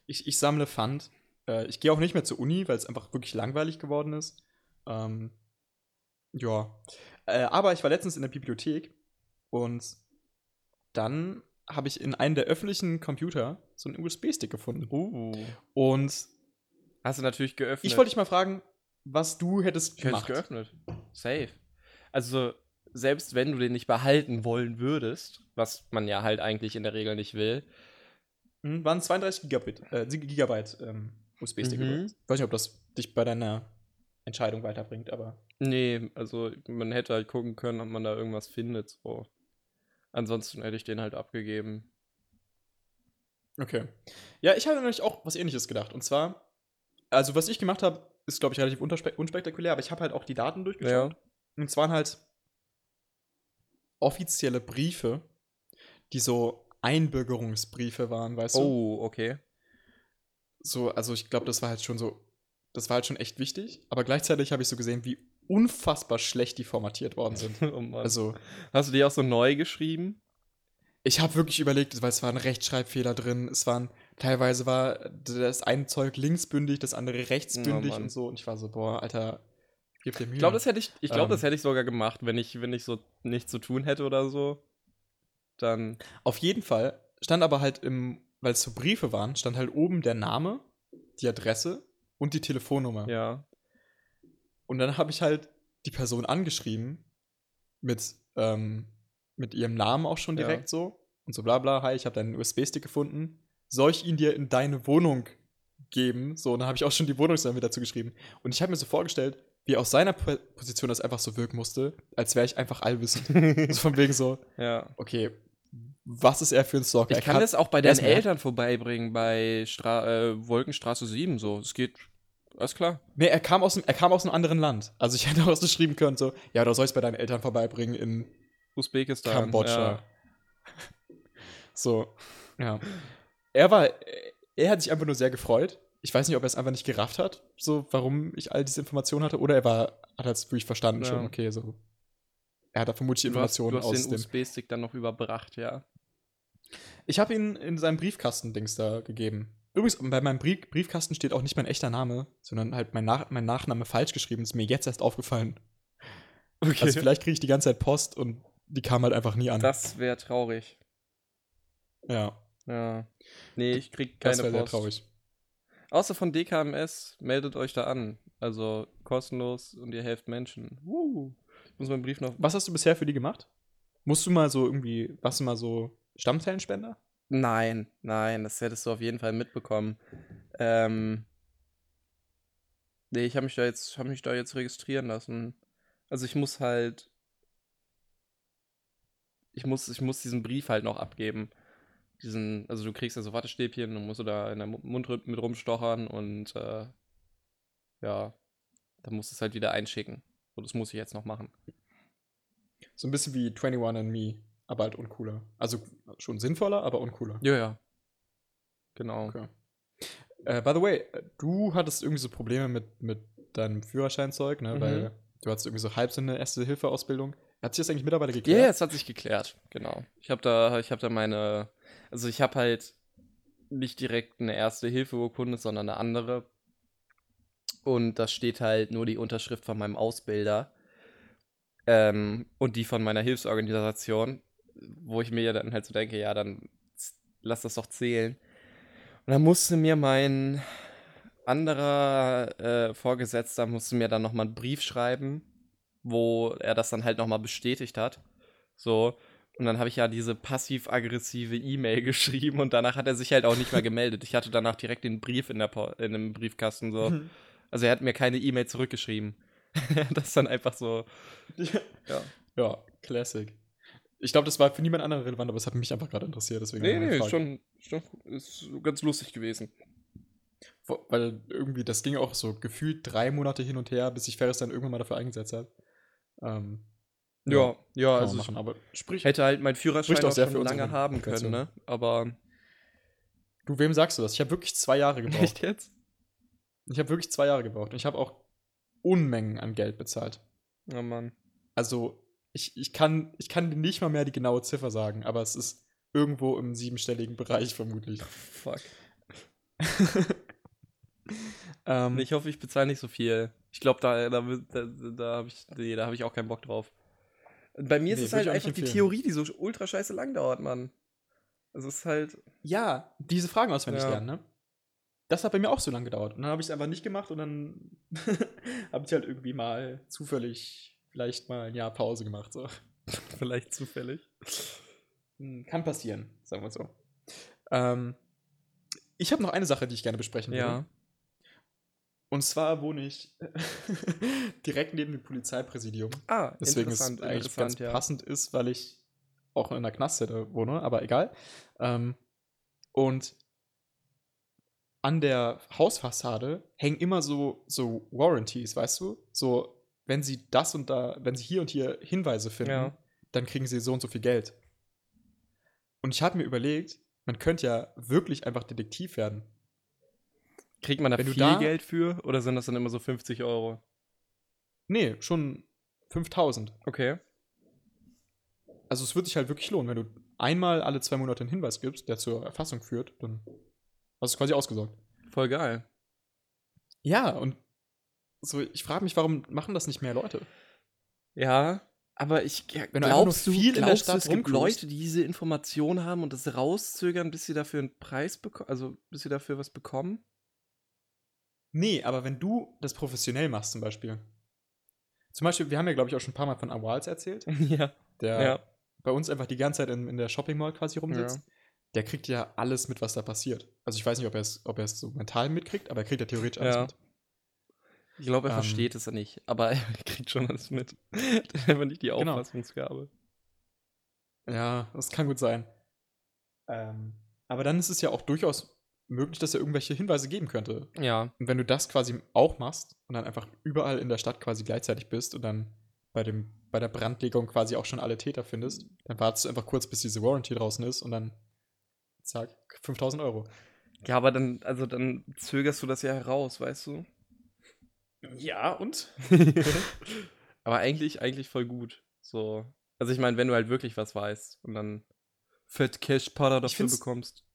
Ich, ich sammle Pfand. Äh, ich gehe auch nicht mehr zur Uni, weil es einfach wirklich langweilig geworden ist. Ähm, ja. Äh, aber ich war letztens in der Bibliothek und dann habe ich in einem der öffentlichen Computer so einen USB-Stick gefunden. Uh. Und Hast du natürlich geöffnet. ich wollte dich mal fragen, was du hättest Ich gemacht. geöffnet. Safe. Also, selbst wenn du den nicht behalten wollen würdest, was man ja halt eigentlich in der Regel nicht will, Mhm, waren 32 Gigabit, äh, Gigabyte ähm, USB-Stick. Mhm. Ich weiß nicht, ob das dich bei deiner Entscheidung weiterbringt, aber. nee, also man hätte halt gucken können, ob man da irgendwas findet. So. Ansonsten hätte ich den halt abgegeben. Okay. Ja, ich habe nämlich auch was ähnliches gedacht. Und zwar, also was ich gemacht habe, ist, glaube ich, relativ unspe unspektakulär, aber ich habe halt auch die Daten durchgeschaut. Und es waren halt offizielle Briefe, die so Einbürgerungsbriefe waren, weißt du? Oh, okay. So, also ich glaube, das war halt schon so, das war halt schon echt wichtig. Aber gleichzeitig habe ich so gesehen, wie unfassbar schlecht die formatiert worden sind. oh Mann. Also, Hast du die auch so neu geschrieben? ich habe wirklich überlegt, weil es waren Rechtschreibfehler drin, es waren, teilweise war das eine Zeug linksbündig, das andere rechtsbündig Oh und so. Und ich war so, boah, Alter, gib dir Mühe. Ich glaube, das hätte ich, ich glaube, Ähm. das hätte ich sogar gemacht, wenn ich, wenn ich so nichts zu tun hätte oder so. Dann, Auf jeden Fall stand aber halt im, weil es so Briefe waren, stand halt oben der Name, die Adresse und die Telefonnummer. ja. Und dann habe ich halt die Person angeschrieben mit, ähm, mit ihrem Namen auch schon Ja. direkt so. Und so bla bla, hi, ich habe deinen USB-Stick gefunden. Soll ich ihn dir in deine Wohnung geben? So, und dann habe ich auch schon die Wohnungsnummer dazu geschrieben. Und ich habe mir so vorgestellt, wie aus seiner Po- Position das einfach so wirken musste, als wäre ich einfach allwissend. so von wegen so, ja. okay, was ist er für ein Stalker? Ich Er kann das auch bei deinen Eltern vorbeibringen, bei Stra äh, Wolkenstraße 7 so. Es geht, alles klar. Nee, er kam, aus einem, er kam aus einem anderen Land. Also ich hätte auch so schreiben können, so, ja, du sollst bei deinen Eltern vorbeibringen in Usbekistan. Kambodscha. Ja. So, ja. Er war, er hat sich einfach nur sehr gefreut. Ich weiß nicht, ob er es einfach nicht gerafft hat, so, warum ich all diese Informationen hatte, oder er war, hat es wirklich verstanden Ja. schon, okay, so. Er hat da vermutlich Du hast, Informationen du hast aus den dem. USB-Stick dann noch überbracht, ja. Ich habe ihn in seinem Briefkasten-Dings da gegeben. Übrigens, bei meinem Brief Briefkasten steht auch nicht mein echter Name, sondern halt mein, Nach mein Nachname falsch geschrieben. ist mir jetzt erst aufgefallen. Okay. Also vielleicht kriege ich die ganze Zeit Post und die kam halt einfach nie an. das wäre traurig. ja, Ja. Nee, ich krieg das keine wäre sehr Post. traurig. Außer von DKMS, meldet euch da an. Also kostenlos und ihr helft Menschen. Woo. Ich muss meinen Brief noch. Was hast du bisher für die gemacht? Musst du mal so irgendwie, warst du mal so Stammzellenspender? Nein, nein, das hättest du auf jeden Fall mitbekommen. Ähm. Nee, ich habe mich da jetzt, habe mich da jetzt registrieren lassen. Also ich muss halt. Ich muss, ich muss diesen Brief halt noch abgeben. Diesen, also du kriegst ja so Wattestäbchen und musst du da in der Mu- Mund mit rumstochern und äh, ja, dann musst du es halt wieder einschicken. So, das muss ich jetzt noch machen. So ein bisschen wie 21 and Me, aber halt uncooler. Also schon sinnvoller, aber uncooler. Ja, ja. Genau. Okay. Äh, by the way, du hattest irgendwie so Probleme mit, mit deinem Führerscheinzeug, ne? Mhm. Weil du hattest irgendwie so halb so eine Erste-Hilfe-Ausbildung. Hat sich das eigentlich mittlerweile Ja, geklärt? es hat sich geklärt, genau. Ich habe da, ich habe da meine, also ich habe halt nicht direkt eine erste Hilfeurkunde, sondern eine andere. Und da steht halt nur die Unterschrift von meinem Ausbilder ähm, und die von meiner Hilfsorganisation, wo ich mir ja dann halt so denke, ja, dann lass das doch zählen. Und dann musste mir mein anderer äh, Vorgesetzter musste mir dann nochmal einen Brief schreiben, wo er das dann halt nochmal bestätigt hat. So. Und dann habe ich ja diese passiv-aggressive E-Mail geschrieben und danach hat er sich halt auch nicht mehr gemeldet. Ich hatte danach direkt den Brief in, der po in dem Briefkasten so. Mhm. Also er hat mir keine E-Mail zurückgeschrieben. das ist dann einfach so. Ja. ja, Classic. Ich glaube, das war für niemand anderen relevant, aber es hat mich einfach gerade interessiert. Deswegen Nee, nee, schon, schon ist ganz lustig gewesen. Weil irgendwie, das ging auch so gefühlt drei Monate hin und her, bis sich Ferris dann irgendwann mal dafür eingesetzt hat. Ähm, Ja, ja, also ich machen, aber sprich. hätte halt meinen Führerschein auch auch schon lange haben können, ne? Aber. Du, wem sagst du das? Ich habe wirklich zwei Jahre gebraucht. Echt jetzt? Ich habe wirklich zwei Jahre gebraucht. Und ich habe auch Unmengen an Geld bezahlt. Oh Mann. Also, ich, ich, kann, ich kann nicht mal mehr die genaue Ziffer sagen, aber es ist irgendwo im siebenstelligen Bereich vermutlich. Fuck. ähm, Ich hoffe, ich bezahle nicht so viel. Ich glaube, da, da, da, da habe ich, nee, da hab ich auch keinen Bock drauf. Bei mir ist Nee, es würd halt einfach die. Theorie, die so ultra scheiße lang dauert, Mann. Es ist halt. Ja, diese Fragen auswendig Ja. lernen, ne? Das hat bei mir auch so lange gedauert. Und dann habe ich es einfach nicht gemacht und dann habe ich halt irgendwie mal zufällig vielleicht mal ein Jahr Pause gemacht. So. Vielleicht zufällig. Hm, Kann passieren, sagen wir so. Ähm, ich habe noch eine Sache, die ich gerne besprechen würde. Ja. Und zwar wohne ich direkt neben dem Polizeipräsidium. Ah, Deswegen ist es interessant, eigentlich ganz interessant, ja. passend ist, weil ich auch in einer Knaststätte wohne, aber egal. Ähm, und an der Hausfassade hängen immer so, so Warranties, weißt du? So, wenn sie das und da, wenn sie hier und hier Hinweise finden, Ja. dann kriegen sie so und so viel Geld. Und ich habe mir überlegt, man könnte ja wirklich einfach Detektiv werden. Kriegt man da viel da- Geld für oder sind das dann immer so 50 Euro? Nee, schon 5000. Okay. Also es wird sich halt wirklich lohnen, wenn du einmal alle zwei Monate einen Hinweis gibst, der zur Erfassung führt, dann hast du quasi ausgesorgt. Voll geil. Ja, und so, ich frage mich, warum machen das nicht mehr Leute? Ja, aber ich ja, Wenn du glaubst du, viel in der glaubst du, Stadt es gibt? Leute, die diese Informationen haben und das rauszögern, bis sie dafür einen Preis bekommen, also bis sie dafür was bekommen? Nee, aber wenn du das professionell machst zum Beispiel. Zum Beispiel, wir haben ja, glaube ich, auch schon ein paar Mal von Awals erzählt, ja. der Ja. bei uns einfach die ganze Zeit in, in der Shopping Mall quasi rumsitzt. Der kriegt ja alles mit, was da passiert. Also ich weiß nicht, ob er es ob er es so mental mitkriegt, aber er kriegt ja theoretisch alles Ja. mit. Ich glaube, er Ähm. versteht es ja nicht, aber er kriegt schon alles mit. er hat einfach nicht die Genau. Auffassungsgabe. Ja, das kann gut sein. Ähm, aber dann ist es ja auch durchaus möglich, dass er irgendwelche Hinweise geben könnte. Ja. Und wenn du das quasi auch machst und dann einfach überall in der Stadt quasi gleichzeitig bist und dann bei, dem, bei der Brandlegung quasi auch schon alle Täter findest, dann wartest du einfach kurz, bis diese Warranty draußen ist und dann zack, 5000 Euro. Ja, aber dann, also dann zögerst du das ja heraus, weißt du? Ja, und? aber eigentlich, eigentlich voll gut. So. Also ich meine, wenn du halt wirklich was weißt und dann Fett Cash Powder dafür bekommst.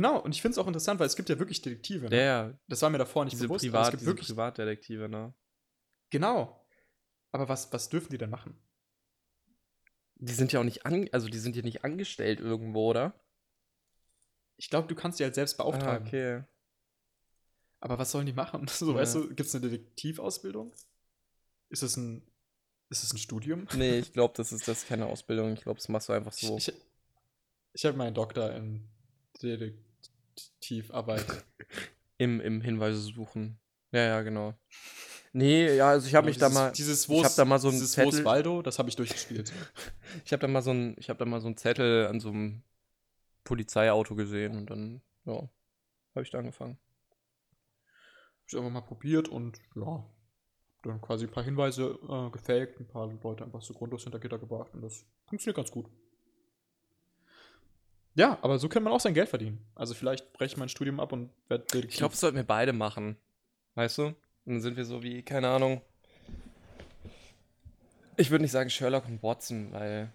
Genau, und ich finde es auch interessant, weil es gibt ja wirklich Detektive. Ja, Ne? ja. Das war mir davor nicht Diese, bewusst. Privat, es gibt wirklich, Privatdetektive, ne? genau. Aber was, was dürfen die denn machen? Die sind ja auch nicht an, also die sind ja nicht angestellt irgendwo, oder? Ich glaube, du kannst die halt selbst beauftragen. Ah, okay. Aber was sollen die machen? So, Ja. weißt du, gibt es eine Detektivausbildung? Ist es ein, ist es ein Studium? Nee, ich glaube, das ist das ist keine Ausbildung. Ich glaube, das machst du einfach so. Ich, ich, ich habe meinen Doktor in Detektivarbeit. Im, Im Hinweise suchen. Ja, ja, genau. Nee, ja, also ich habe mich da Dieses- mal. Dieses ich hab da mal so einen dieses Zettel- Waldo, das habe ich durchgespielt. Ich habe da mal so ein, ich habe da mal so einen Zettel an so einem Polizeiauto gesehen und dann, ja, habe ich da angefangen. Hab ich einfach mal probiert und ja, dann quasi ein paar Hinweise äh, gefaked, ein paar Leute einfach so grundlos hinter Gitter gebracht und das funktioniert ganz gut. Ja, aber so kann man auch sein Geld verdienen. Also vielleicht breche ich mein Studium ab und werde Detektiv. Ich glaube, das sollten wir beide machen. Weißt du? Und dann sind wir so wie, keine Ahnung. Ich würde nicht sagen Sherlock und Watson, weil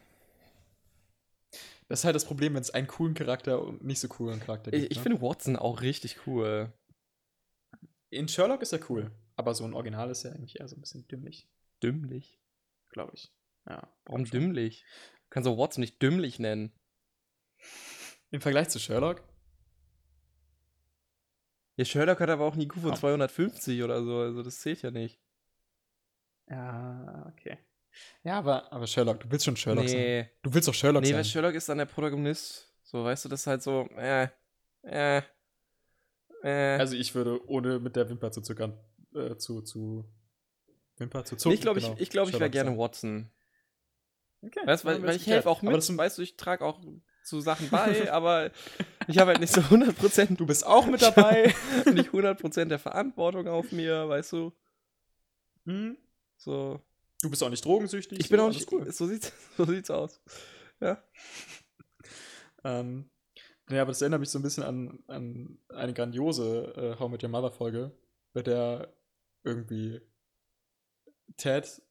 das ist halt das Problem, wenn es einen coolen Charakter und nicht so coolen Charakter gibt. ich, ich ne? finde Watson auch richtig cool. In Sherlock ist er cool, aber so ein Original ist ja eigentlich eher so ein bisschen dümmlich, Dümmlich. glaube ich. Ja. Warum dümmlich? Du kannst auch Watson nicht dümmlich nennen. Im Vergleich zu Sherlock? Ja, Sherlock hat aber auch einen IQ von Komm. 250 oder so, also das zählt ja nicht. Ja, okay. Ja, aber, aber Sherlock, du willst schon Sherlock sein. nee, Du willst doch Sherlock nee, weil sein. Sherlock ist dann der Protagonist. So, weißt du, das ist halt so, äh, äh, äh. Also ich würde, ohne mit der Wimper zu zuckern, äh, zu, zu Wimper zu Nee, zucken. ich glaube, genau, ich, ich, glaub, ich wäre gerne sein. Watson. Okay, Weißt weil, weil ich helfe auch mit, Aber das, weißt du, ich trage auch zu Sachen bei, aber ich habe halt nicht so 100% du bist auch mit dabei. nicht 100% der Verantwortung auf mir, weißt du? Hm? So. Du bist auch nicht drogensüchtig. Ich bin auch nicht, cool. so sieht's, so sieht's aus. Ja. Ähm, ja, aber das erinnert mich so ein bisschen an, an eine grandiose äh, How Met Your Mother Folge, bei der irgendwie Ted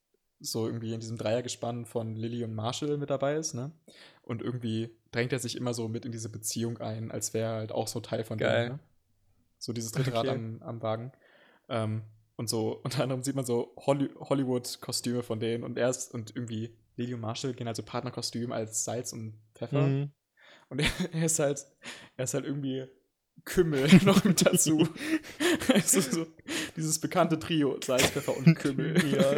so irgendwie in diesem Dreiergespann von Lily und Marshall mit dabei ist, ne? Und irgendwie drängt er sich immer so mit in diese Beziehung ein, als wäre er halt auch so Teil von Geil. denen, ne? So dieses dritte Rad Okay. am, am Wagen. Ähm, und so, unter anderem sieht man so Holly Hollywood-Kostüme von denen und erst und irgendwie Lily und Marshall gehen also Partnerkostüm als Salz und Pfeffer. Mhm. Und er, er ist halt, er ist halt irgendwie Kümmel noch mit dazu. also so, dieses bekannte Trio, Salz, Pfeffer und Kümmel. ja.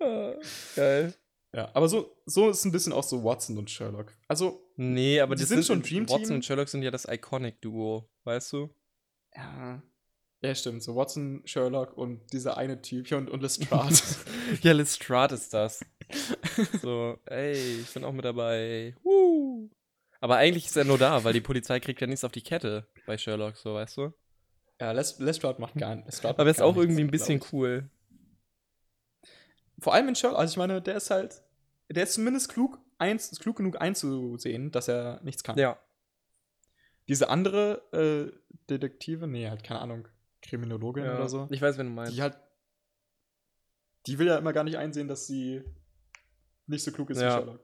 Ah, Geil. ja, aber so, so ist ein bisschen auch so Watson und Sherlock. Also, Nee, aber Die sind sind schon Dream Team. Watson und Sherlock sind ja das Iconic-Duo, weißt du? ja. Ja, stimmt. So Watson, Sherlock und dieser eine Typ hier und, und Lestrade. ja, Lestrade ist das. so, ey, ich bin auch mit dabei. Woo. Aber eigentlich ist er nur da, weil die Polizei kriegt ja nichts auf die Kette bei Sherlock, so, weißt du? ja, Les Lestrade macht gar nichts. Aber er ist auch irgendwie ein bisschen cool. Vor allem in Sherlock. Also ich meine, der ist halt, der ist zumindest klug, eins, ist klug genug einzusehen, dass er nichts kann. Ja. Diese andere äh, Detektive, nee, halt keine Ahnung, Kriminologin ja. oder so, Ich weiß, wen du meinst. die halt, die will ja immer gar nicht einsehen, dass sie nicht so klug ist wie Ja. Sherlock.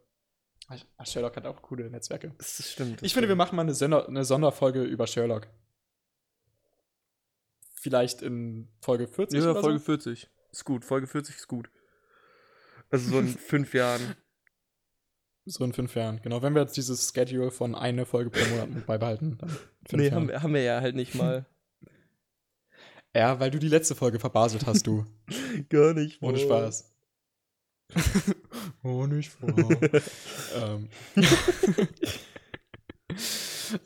Ach, Sherlock hat auch coole Netzwerke. Das stimmt. Ich finde, wir machen mal eine, Sonder eine Sonderfolge über Sherlock. Vielleicht in Folge 40 Ja, oder Folge so? 40. Ist gut. Folge 40 ist gut. Also so in fünf Jahren. So in fünf Jahren. Genau, wenn wir jetzt dieses Schedule von eine Folge pro Monat beibehalten. Dann fünf Nee, haben, wir- haben wir ja halt nicht mal. Ja, weil du die letzte Folge verbaselt hast, du. Gar nicht. Ohne Spaß. oh, nicht vor. ähm.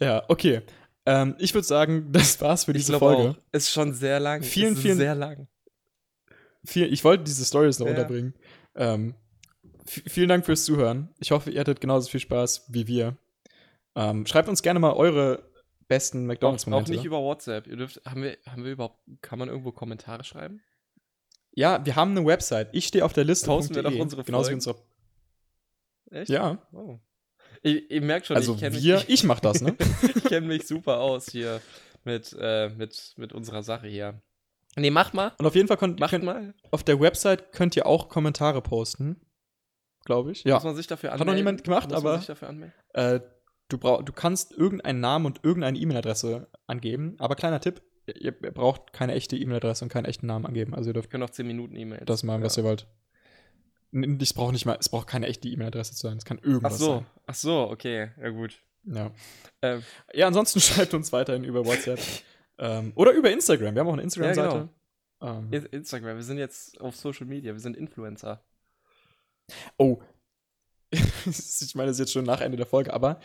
ja, okay. Ähm, ich würde sagen, das war's für Ich diese glaube Folge. auch. Ist schon sehr lang. Vielen, vielen- Sehr lang. Viel, ich wollte diese Stories noch Ja. unterbringen. Ähm, vielen Dank fürs Zuhören. Ich hoffe, ihr hattet genauso viel Spaß wie wir. Ähm, schreibt uns gerne mal eure besten Auch, auch McDonalds-Momente. nicht über WhatsApp. Ihr dürft, haben wir, haben wir überhaupt, kann man irgendwo Kommentare schreiben? ja, wir haben eine Website. Ich stehe auf der Liste. Posten wir doch unsere Genauso wie Folgen? unsere. Echt? Ja, Oh. Ich, ihr merkt schon, also ich kenne mich, ich mach das, ne? ich kenn mich super aus hier mit, äh, mit, mit unserer Sache hier. Nee, mach mal. Und auf jeden Fall könnt, Macht könnt, mal. auf der Website könnt ihr auch Kommentare posten. Glaube ich. Muss Ja. man sich dafür Hat anmelden? noch niemand gemacht, Muss aber- Man sich dafür anmelden? Äh, du, brauch, du kannst irgendeinen Namen und irgendeine E-Mail-Adresse angeben. Aber kleiner Tipp: ihr, ihr braucht keine echte E-Mail-Adresse und keinen echten Namen angeben. Also ihr dürft Wir können auch 10 Minuten E-Mails. das machen, was ja. ihr wollt. Es braucht nicht mal, es braucht keine echte E-Mail-Adresse zu sein. Es kann Ach irgendwas so, sein. ach so, okay, ja gut. Ja. Ähm, ja, ansonsten schreibt uns weiterhin über WhatsApp. ähm, oder über Instagram. Wir haben auch eine Instagram-Seite. ähm, In- Instagram, wir sind jetzt auf Social Media, wir sind Influencer. Oh. ich meine, das ist jetzt schon nach Ende der Folge, aber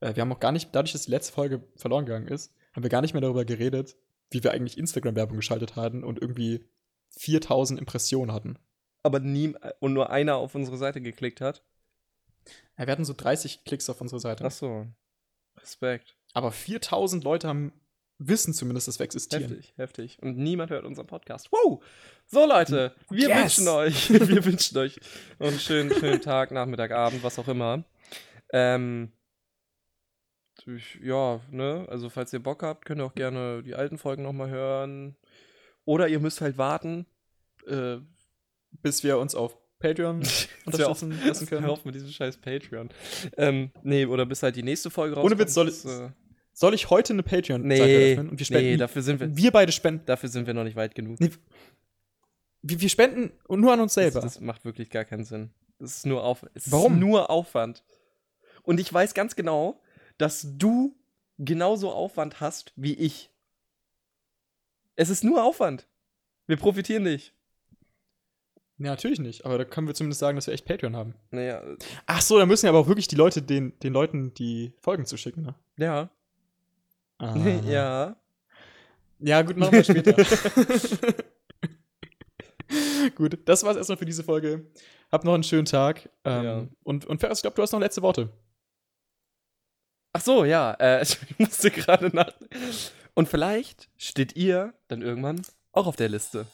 äh, wir haben auch gar nicht, dadurch, dass die letzte Folge verloren gegangen ist, haben wir gar nicht mehr darüber geredet, wie wir eigentlich Instagram-Werbung geschaltet hatten und irgendwie 4000 Impressionen hatten. Aber nie und nur einer auf unsere Seite geklickt hat. Ja, wir hatten so 30 Klicks auf unsere Seite. Ach so. Respekt. Aber 4000 Leute haben wissen zumindest, dass wir existieren. Heftig, heftig. Und niemand hört unseren Podcast. Wow! So, Leute, wir Yes! wünschen euch, wir wünschen euch einen schönen, schönen Tag, Nachmittag, Abend, was auch immer. Ähm, ich, ja, ne, also falls ihr Bock habt, könnt ihr auch gerne die alten Folgen nochmal hören. Oder ihr müsst halt warten, äh, Bis wir uns auf Patreon unterstützen lassen können. Hör auf mit diesem scheiß Patreon. Ähm, nee, oder bis halt die nächste Folge Ohne Witz, soll ich- äh, Soll ich heute eine Patreon-Seite nee, öffnen? Und wir spenden. nee, dafür sind wir, wir beide spenden. dafür sind wir noch nicht weit genug. Nee, wir, wir spenden nur an uns Das, selber. das macht wirklich gar keinen Sinn. Das ist nur Auf es Warum? Ist nur Aufwand. Und ich weiß ganz genau, dass du genauso Aufwand hast wie ich. Es ist nur Aufwand. Wir profitieren nicht. Ja, natürlich nicht. Aber da können wir zumindest sagen, dass wir echt Patreon haben. Naja, Ach so, da müssen ja aber auch wirklich die Leute den, den Leuten die Folgen zuschicken, ne? ja. Ah. ja. Ja, gut, machen wir später. gut, das war's erstmal für diese Folge. Habt noch einen schönen Tag. Ähm, Ja. Und, und Ferris, ich glaube, du hast noch letzte Worte. Ach so, ja. Äh, ich musste gerade nach. Und vielleicht steht ihr dann irgendwann auch auf der Liste.